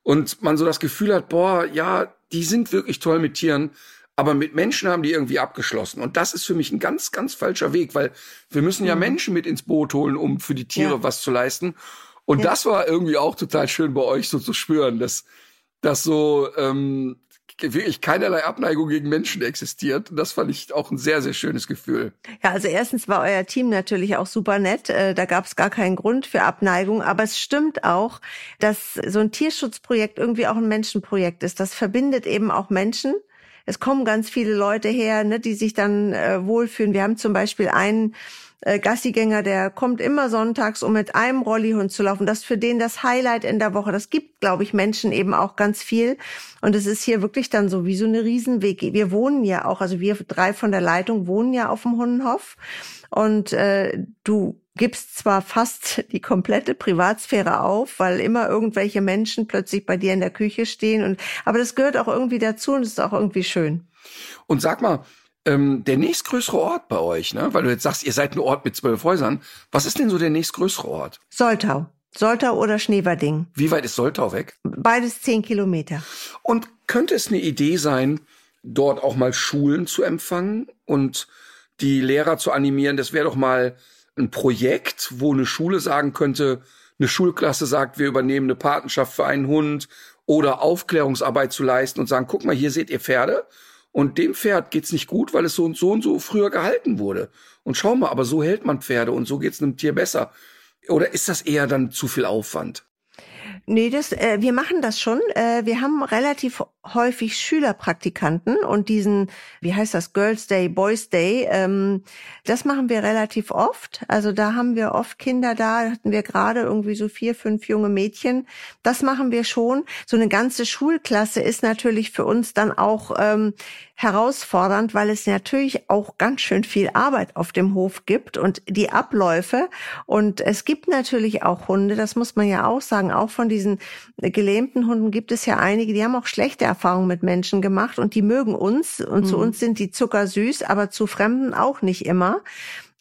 Und man so das Gefühl hat, boah, ja, die sind wirklich toll mit Tieren, aber mit Menschen haben die irgendwie abgeschlossen. Und das ist für mich ein ganz, ganz falscher Weg, weil wir müssen ja mhm. Menschen mit ins Boot holen, um für die Tiere ja. was zu leisten. Und ja. das war irgendwie auch total schön bei euch so zu spüren, dass dass so ähm, wirklich keinerlei Abneigung gegen Menschen existiert. Das fand ich auch ein sehr, sehr schönes Gefühl.
Ja, also erstens war euer Team natürlich auch super nett. Äh, da gab es gar keinen Grund für Abneigung. Aber es stimmt auch, dass so ein Tierschutzprojekt irgendwie auch ein Menschenprojekt ist. Das verbindet eben auch Menschen es kommen ganz viele Leute her, ne, die sich dann äh, wohlfühlen. Wir haben zum Beispiel einen äh, Gassigänger, der kommt immer sonntags, um mit einem Rollihund zu laufen. Das ist für den das Highlight in der Woche. Das gibt, glaube ich, Menschen eben auch ganz viel. Und es ist hier wirklich dann so wie so eine Riesenweg. Wir wohnen ja auch, also wir drei von der Leitung wohnen ja auf dem Hundenhof. Und äh, du gibst zwar fast die komplette Privatsphäre auf, weil immer irgendwelche Menschen plötzlich bei dir in der Küche stehen und aber das gehört auch irgendwie dazu und ist auch irgendwie schön.
Und sag mal, ähm, der nächstgrößere Ort bei euch, ne? Weil du jetzt sagst, ihr seid ein Ort mit zwölf Häusern. Was ist denn so der nächstgrößere Ort?
Soltau. Soltau oder Schneverding.
Wie weit ist Soltau weg?
Beides zehn Kilometer.
Und könnte es eine Idee sein, dort auch mal Schulen zu empfangen und die Lehrer zu animieren? Das wäre doch mal ein Projekt, wo eine Schule sagen könnte, eine Schulklasse sagt, wir übernehmen eine Patenschaft für einen Hund oder Aufklärungsarbeit zu leisten und sagen, guck mal, hier seht ihr Pferde und dem Pferd geht's nicht gut, weil es so und so und so früher gehalten wurde. Und schau mal, aber so hält man Pferde und so geht's einem Tier besser. Oder ist das eher dann zu viel Aufwand?
Nee, das, äh, wir machen das schon. Äh, wir haben relativ häufig Schülerpraktikanten und diesen, wie heißt das, Girls Day, Boys Day, ähm, das machen wir relativ oft. Also da haben wir oft Kinder da, hatten wir gerade irgendwie so vier, fünf junge Mädchen. Das machen wir schon. So eine ganze Schulklasse ist natürlich für uns dann auch ähm, herausfordernd, weil es natürlich auch ganz schön viel Arbeit auf dem Hof gibt und die Abläufe. Und es gibt natürlich auch Hunde, das muss man ja auch sagen, auch von diesen gelähmten Hunden gibt es ja einige, die haben auch schlechte Erfahrungen mit Menschen gemacht und die mögen uns und mhm. zu uns sind die zuckersüß, aber zu Fremden auch nicht immer.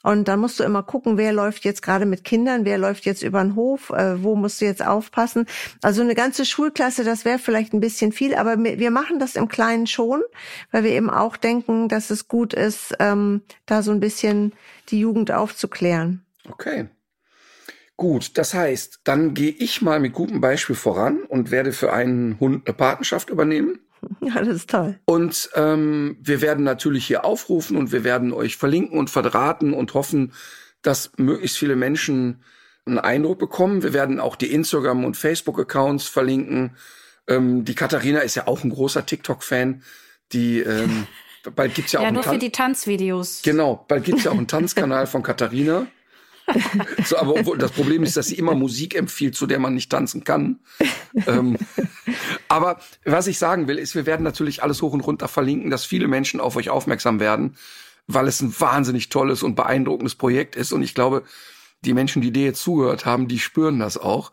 Und dann musst du immer gucken, wer läuft jetzt gerade mit Kindern, wer läuft jetzt über den Hof, äh, wo musst du jetzt aufpassen. Also eine ganze Schulklasse, das wäre vielleicht ein bisschen viel, aber wir machen das im Kleinen schon, weil wir eben auch denken, dass es gut ist, ähm, da so ein bisschen die Jugend aufzuklären.
Okay. Gut, das heißt, dann gehe ich mal mit gutem Beispiel voran und werde für einen Hund eine Patenschaft übernehmen.
Ja, das ist toll.
Und ähm, wir werden natürlich hier aufrufen und wir werden euch verlinken und verdrahten und hoffen, dass möglichst viele Menschen einen Eindruck bekommen. Wir werden auch die Instagram- und Facebook-Accounts verlinken. Ähm, die Katharina ist ja auch ein großer TikTok-Fan. Die ähm, bald gibt's ja,
ja
auch
nur für die Tanzvideos.
Genau, bald gibt's ja auch einen Tanzkanal von Katharina. So, aber das Problem ist, dass sie immer Musik empfiehlt, zu der man nicht tanzen kann. ähm, aber was ich sagen will, ist, wir werden natürlich alles hoch und runter verlinken, dass viele Menschen auf euch aufmerksam werden, weil es ein wahnsinnig tolles und beeindruckendes Projekt ist. Und ich glaube, die Menschen, die dir jetzt zugehört haben, die spüren das auch.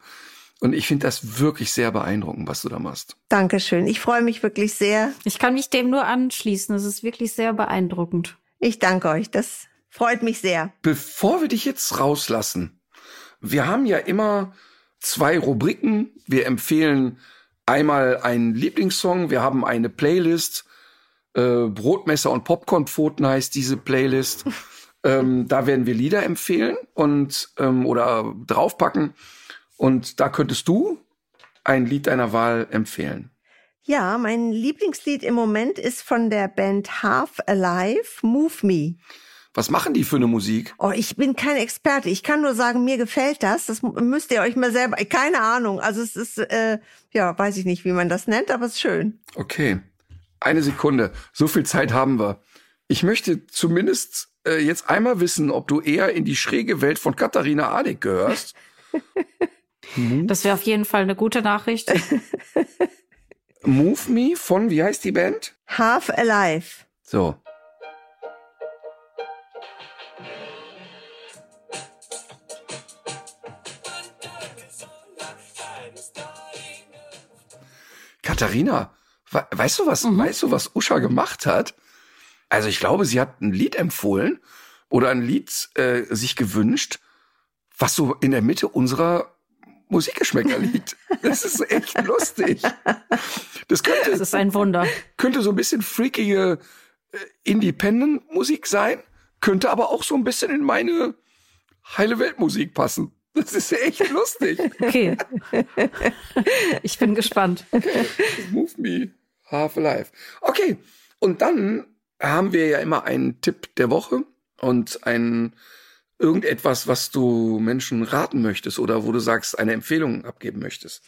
Und ich finde das wirklich sehr beeindruckend, was du da machst.
Dankeschön. Ich freue mich wirklich sehr.
Ich kann mich dem nur anschließen. Es ist wirklich sehr beeindruckend.
Ich danke euch. Das Freut mich sehr.
Bevor wir dich jetzt rauslassen, wir haben ja immer zwei Rubriken. Wir empfehlen einmal einen Lieblingssong, wir haben eine Playlist. Äh, Brotmesser und Popcornpfoten heißt diese Playlist. ähm, da werden wir Lieder empfehlen und ähm, oder draufpacken. Und da könntest du ein Lied deiner Wahl empfehlen.
Ja, mein Lieblingslied im Moment ist von der Band Half Alive, Move Me.
Was machen die für eine Musik?
Oh, ich bin kein Experte. Ich kann nur sagen, mir gefällt das. Das müsst ihr euch mal selber. Keine Ahnung. Also es ist, äh, ja, weiß ich nicht, wie man das nennt, aber es ist schön.
Okay. Eine Sekunde. So viel Zeit haben wir. Ich möchte zumindest äh, jetzt einmal wissen, ob du eher in die schräge Welt von Katharina Adig gehörst.
Das wäre auf jeden Fall eine gute Nachricht.
Move Me von, wie heißt die Band?
Half Alive.
So. Katharina, weißt du was, mhm. weißt du, was Usha gemacht hat? Also ich glaube, sie hat ein Lied empfohlen oder ein Lied äh, sich gewünscht, was so in der Mitte unserer Musikgeschmäcker liegt. Das ist echt lustig.
Das könnte. Das ist ein Wunder.
Könnte so ein bisschen freakige äh, Independent-Musik sein, könnte aber auch so ein bisschen in meine heile Weltmusik passen. Das ist echt lustig.
Okay. Ich bin gespannt.
Move me. Half alive. Okay. Und dann haben wir ja immer einen Tipp der Woche und einen irgendetwas, was du Menschen raten möchtest oder wo du sagst, eine Empfehlung abgeben möchtest?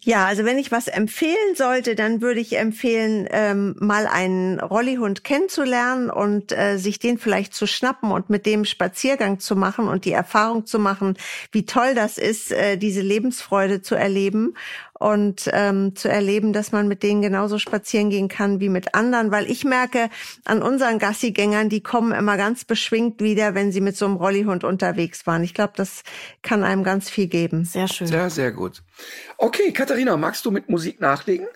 Ja, also wenn ich was empfehlen sollte, dann würde ich empfehlen, ähm, mal einen Rollihund kennenzulernen und äh, sich den vielleicht zu schnappen und mit dem Spaziergang zu machen und die Erfahrung zu machen, wie toll das ist, äh, diese Lebensfreude zu erleben und ähm, zu erleben, dass man mit denen genauso spazieren gehen kann wie mit anderen, weil ich merke an unseren Gassigängern, die kommen immer ganz beschwingt wieder, wenn sie mit so einem Rollihund unterwegs waren. Ich glaube, das kann einem ganz viel geben.
Sehr schön.
Sehr, sehr gut. Okay, Katharina, magst du mit Musik nachlegen?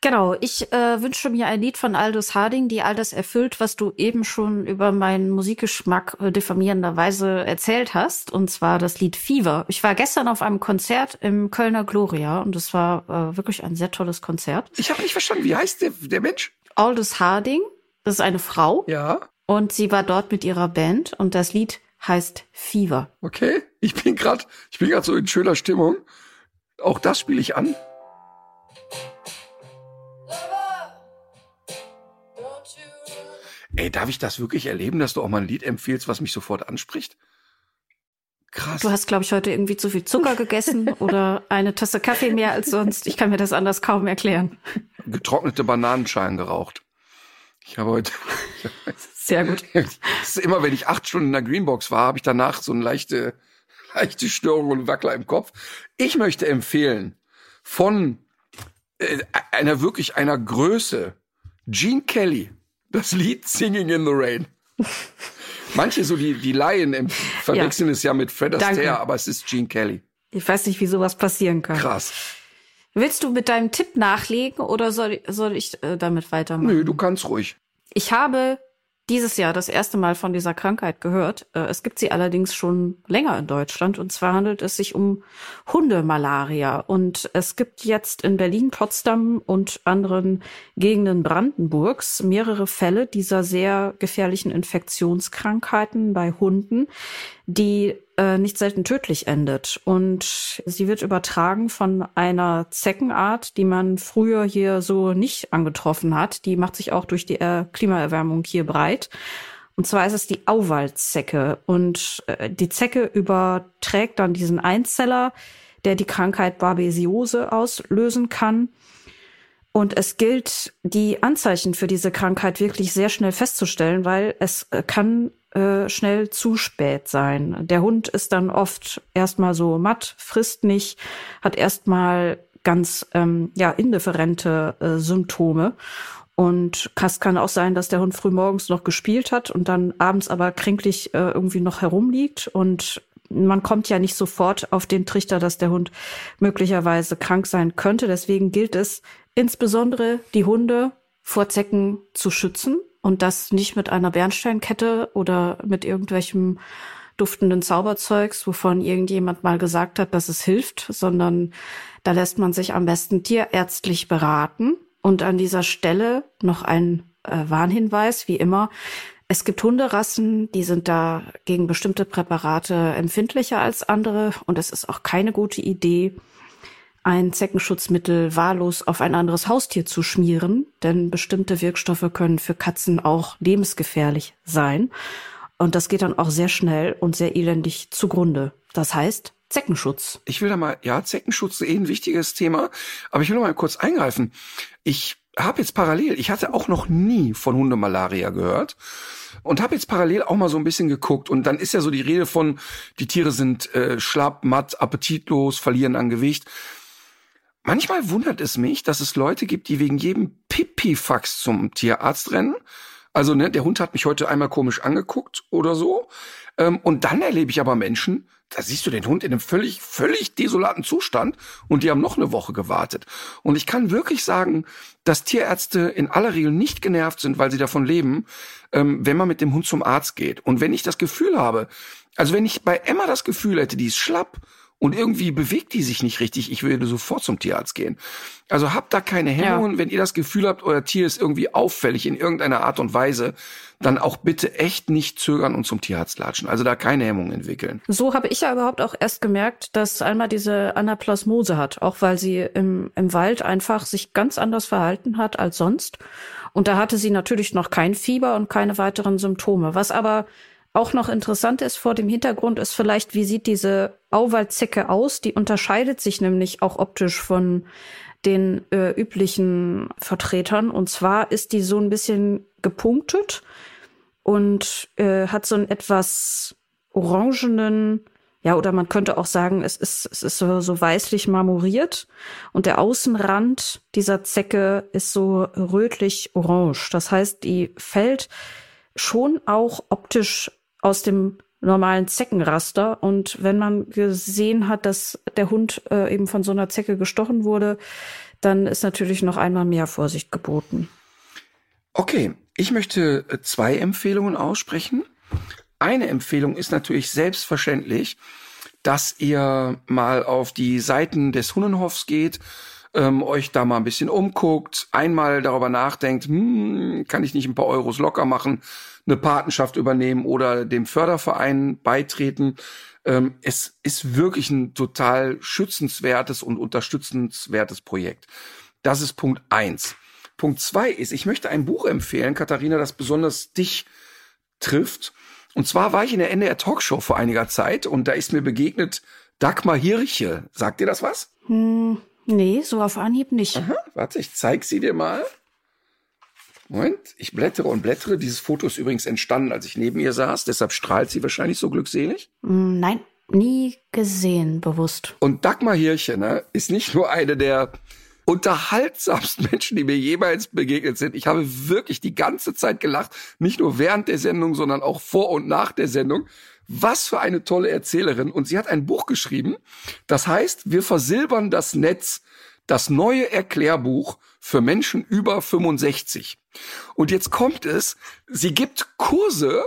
Genau, ich äh, wünsche mir ein Lied von Aldous Harding, die all das erfüllt, was du eben schon über meinen Musikgeschmack äh, diffamierenderweise erzählt hast, und zwar das Lied Fever. Ich war gestern auf einem Konzert im Kölner Gloria und es war äh, wirklich ein sehr tolles Konzert.
Ich habe nicht verstanden, wie heißt der, der Mensch?
Aldous Harding, das ist eine Frau
Ja,
und sie war dort mit ihrer Band und das Lied heißt Fever.
okay. Ich bin gerade, ich bin gerade so in schöner Stimmung. Auch das spiele ich an. Ey, darf ich das wirklich erleben, dass du auch mal ein Lied empfiehlst, was mich sofort anspricht? Krass.
Du hast, glaube ich, heute irgendwie zu viel Zucker gegessen oder eine Tasse Kaffee mehr als sonst. Ich kann mir das anders kaum erklären.
getrocknete Bananenschalen geraucht. Ich habe heute,
Sehr gut.
das ist immer, wenn ich acht Stunden in der Greenbox war, habe ich danach so eine leichte, leichte Störung und Wackler im Kopf. Ich möchte empfehlen von äh, einer wirklich einer Größe, Gene Kelly, das Lied Singing in the Rain. Manche so die die Laien verwechseln es ja mit Fred
Danke.
Astaire, aber es ist Gene Kelly.
Ich weiß nicht, wie sowas passieren kann.
Krass.
Willst du mit deinem Tipp nachlegen oder soll, soll ich äh, damit weitermachen?
Nö, du kannst ruhig.
Ich habe dieses Jahr das erste Mal von dieser Krankheit gehört. Äh, Es gibt sie allerdings schon länger in Deutschland. Und zwar handelt es sich um Hundemalaria. Und es gibt jetzt in Berlin, Potsdam und anderen Gegenden Brandenburgs mehrere Fälle dieser sehr gefährlichen Infektionskrankheiten bei Hunden, die äh, nicht selten tödlich endet. Und sie wird übertragen von einer Zeckenart, die man früher hier so nicht angetroffen hat. Die macht sich auch durch die äh, Klimaerwärmung hier breit. Und zwar ist es die Auwaldzecke. Und äh, die Zecke überträgt dann diesen Einzeller, der die Krankheit Babesiose auslösen kann. Und es gilt, die Anzeichen für diese Krankheit wirklich sehr schnell festzustellen, weil es äh, kann äh, schnell zu spät sein. Der Hund ist dann oft erstmal so matt, frisst nicht, hat erstmal ganz ähm, ja indifferente äh, Symptome. Und es kann auch sein, dass der Hund früh morgens noch gespielt hat und dann abends aber kränklich äh, irgendwie noch herumliegt. Und man kommt ja nicht sofort auf den Trichter, dass der Hund möglicherweise krank sein könnte. Deswegen gilt es insbesondere, die Hunde vor Zecken zu schützen und das nicht mit einer Bernsteinkette oder mit irgendwelchem duftenden Zauberzeugs, wovon irgendjemand mal gesagt hat, dass es hilft, sondern da lässt man sich am besten tierärztlich beraten. Und an dieser Stelle noch ein äh, Warnhinweis, wie immer. Es gibt Hunderassen, die sind da gegen bestimmte Präparate empfindlicher als andere und es ist auch keine gute Idee, ein Zeckenschutzmittel wahllos auf ein anderes Haustier zu schmieren, denn bestimmte Wirkstoffe können für Katzen auch lebensgefährlich sein. Und das geht dann auch sehr schnell und sehr elendig zugrunde. Das heißt, Zeckenschutz.
Ich will da mal, ja, Zeckenschutz ist eh ein wichtiges Thema, aber ich will noch mal kurz eingreifen. Ich habe jetzt parallel, ich hatte auch noch nie von Hundemalaria gehört und habe jetzt parallel auch mal so ein bisschen geguckt und dann ist ja so die Rede von, die Tiere sind äh, schlapp, matt, appetitlos, verlieren an Gewicht. Manchmal wundert es mich, dass es Leute gibt, die wegen jedem Pipifax zum Tierarzt rennen. Also, ne, der Hund hat mich heute einmal komisch angeguckt oder so. Ähm, und dann erlebe ich aber Menschen, da siehst du den Hund in einem völlig, völlig desolaten Zustand und die haben noch eine Woche gewartet. Und ich kann wirklich sagen, dass Tierärzte in aller Regel nicht genervt sind, weil sie davon leben, ähm, wenn man mit dem Hund zum Arzt geht. Und wenn ich das Gefühl habe, also wenn ich bei Emma das Gefühl hätte, die ist schlapp und irgendwie bewegt die sich nicht richtig, ich würde sofort zum Tierarzt gehen. Also habt da keine Hemmungen, wenn ihr das Gefühl habt, euer Tier ist irgendwie auffällig in irgendeiner Art und Weise, dann auch bitte echt nicht zögern und zum Tierarzt latschen. Also da keine Hemmungen entwickeln.
So habe ich ja überhaupt auch erst gemerkt, dass Alma diese Anaplasmose hat, auch weil sie im, im Wald einfach sich ganz anders verhalten hat als sonst. Und da hatte sie natürlich noch kein Fieber und keine weiteren Symptome. Was aber auch noch interessant ist vor dem Hintergrund ist vielleicht, wie sieht diese Auwaldzecke aus? Die unterscheidet sich nämlich auch optisch von den äh, üblichen Vertretern. Und zwar ist die so ein bisschen gepunktet und äh, hat so einen etwas orangenen, ja, oder man könnte auch sagen, es ist, es ist so, so weißlich marmoriert und der Außenrand dieser Zecke ist so rötlich-orange. Das heißt, die fällt schon auch optisch aus dem normalen Zeckenraster. Und wenn man gesehen hat, dass der Hund äh, eben von so einer Zecke gestochen wurde, dann ist natürlich noch einmal mehr Vorsicht geboten.
Okay, ich möchte äh, zwei Empfehlungen aussprechen. Eine Empfehlung ist natürlich selbstverständlich, dass ihr mal auf die Seiten des Hunnenhofs geht, ähm, euch da mal ein bisschen umguckt, einmal darüber nachdenkt, hm, kann ich nicht ein paar Euros locker machen, eine Patenschaft übernehmen oder dem Förderverein beitreten. Ähm, es ist wirklich ein total schützenswertes und unterstützenswertes Projekt. Das ist Punkt eins. Punkt zwei ist, ich möchte ein Buch empfehlen, Katharina, das besonders dich trifft. Und zwar war ich in der NDR Talkshow vor einiger Zeit und da ist mir begegnet Dagmar Hirche. Sagt dir das was?
Hm, nee, so auf Anhieb nicht.
Aha, warte, ich zeig sie dir mal. Moment, ich blättere und blättere. Dieses Foto ist übrigens entstanden, als ich neben ihr saß. Deshalb strahlt sie wahrscheinlich so glückselig.
Hm, nein, nie gesehen, bewusst.
Und Dagmar Hirche ne, ist nicht nur eine der unterhaltsamsten Menschen, die mir jemals begegnet sind. Ich habe wirklich die ganze Zeit gelacht. Nicht nur während der Sendung, sondern auch vor und nach der Sendung. Was für eine tolle Erzählerin. Und sie hat ein Buch geschrieben, das heißt, wir versilbern das Netz, das neue Erklärbuch für Menschen über 65. Und jetzt kommt es, sie gibt Kurse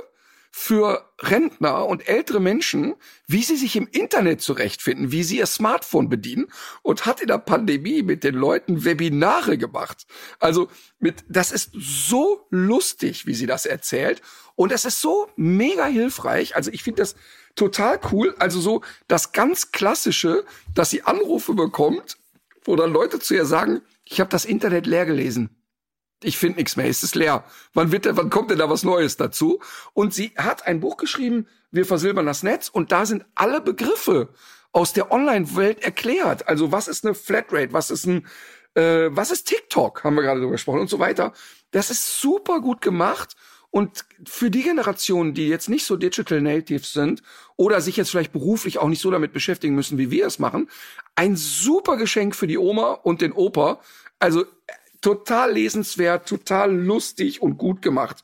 für Rentner und ältere Menschen, wie sie sich im Internet zurechtfinden, wie sie ihr Smartphone bedienen und hat in der Pandemie mit den Leuten Webinare gemacht. Also mit, das ist so lustig, wie sie das erzählt und es ist so mega hilfreich. Also ich finde das total cool. Also so das ganz klassische, dass sie Anrufe bekommt, wo dann Leute zu ihr sagen, ich habe das Internet leer gelesen. Ich finde nichts mehr, es ist leer. Wann wird denn, wann kommt denn da was Neues dazu? Und sie hat ein Buch geschrieben, Wir versilbern das Netz, und da sind alle Begriffe aus der Online-Welt erklärt. Also was ist eine Flatrate, was ist ein, äh, was ist TikTok, haben wir gerade darüber gesprochen und so weiter. Das ist super gut gemacht. Und für die Generationen, die jetzt nicht so digital native sind oder sich jetzt vielleicht beruflich auch nicht so damit beschäftigen müssen, wie wir es machen, ein super Geschenk für die Oma und den Opa. Also total lesenswert, total lustig und gut gemacht.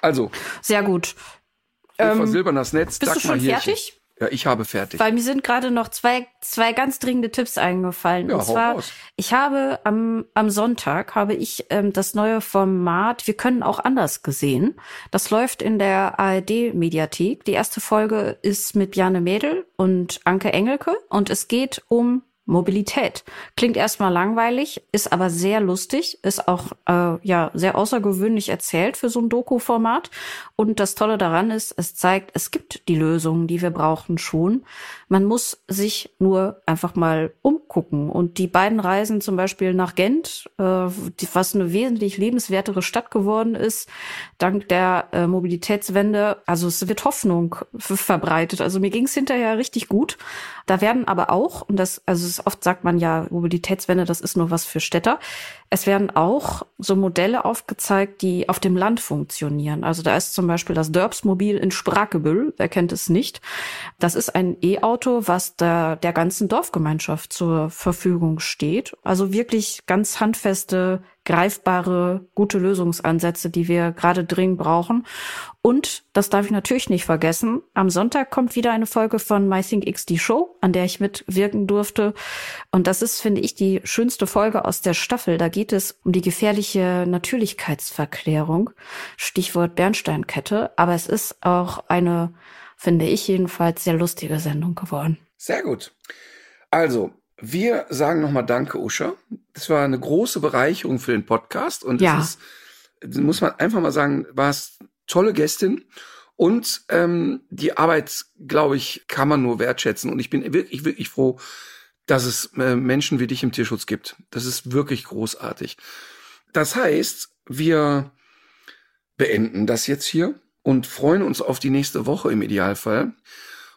Also.
Sehr gut.
Wir ähm, versilbern das Netz.
Bist du schon fertig?
Ja, ich habe fertig.
Weil mir sind gerade noch zwei, zwei ganz dringende Tipps eingefallen.
Ja,
und zwar,
raus.
ich habe am, am Sonntag habe ich ähm, das neue Format Wir können auch anders gesehen. Das läuft in der ARD Mediathek. Die erste Folge ist mit Bjarne Mädel und Anke Engelke und es geht um Mobilität. Klingt erstmal langweilig, ist aber sehr lustig, ist auch äh, ja sehr außergewöhnlich erzählt für so ein Doku-Format. Und das Tolle daran ist, es zeigt, es gibt die Lösungen, die wir brauchen schon. Man muss sich nur einfach mal umgucken. Und die beiden Reisen zum Beispiel nach Gent, äh, was eine wesentlich lebenswertere Stadt geworden ist, dank der äh, Mobilitätswende. Also es wird Hoffnung verbreitet. Also mir ging es hinterher richtig gut. Da werden aber auch, und das, also es oft sagt man ja, Mobilitätswende, das ist nur was für Städter. Es werden auch so Modelle aufgezeigt, die auf dem Land funktionieren. Also da ist zum Beispiel das Dörbsmobil in Sprakebüll, wer kennt es nicht. Das ist ein E-Auto, was der, der ganzen Dorfgemeinschaft zur Verfügung steht. Also wirklich ganz handfeste greifbare, gute Lösungsansätze, die wir gerade dringend brauchen. Und, das darf ich natürlich nicht vergessen, am Sonntag kommt wieder eine Folge von My Think X, die Show, an der ich mitwirken durfte. Und das ist, finde ich, die schönste Folge aus der Staffel. Da geht es um die gefährliche Natürlichkeitsverklärung. Stichwort Bernsteinkette. Aber es ist auch eine, finde ich jedenfalls, sehr lustige Sendung geworden.
Sehr gut. Also, wir sagen nochmal Danke, Usha. Das war eine große Bereicherung für den Podcast und
ja.
es ist, muss man einfach mal sagen, war es tolle Gästin und ähm, die Arbeit, glaube ich, kann man nur wertschätzen und ich bin wirklich, wirklich froh, dass es äh, Menschen wie dich im Tierschutz gibt. Das ist wirklich großartig. Das heißt, wir beenden das jetzt hier und freuen uns auf die nächste Woche im Idealfall.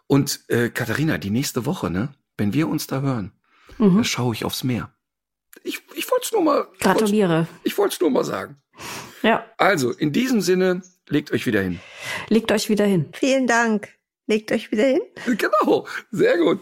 Und äh, Katharina, die nächste Woche, ne? Wenn wir uns da hören,
Mhm.
da schaue ich aufs Meer. Ich, ich wollte es nur mal.
Gratuliere.
Ich wollte es nur mal sagen.
Ja,
Also, in diesem Sinne, legt euch wieder hin.
legt euch wieder hin.
Vielen Dank. Legt euch wieder hin.
Genau, sehr gut.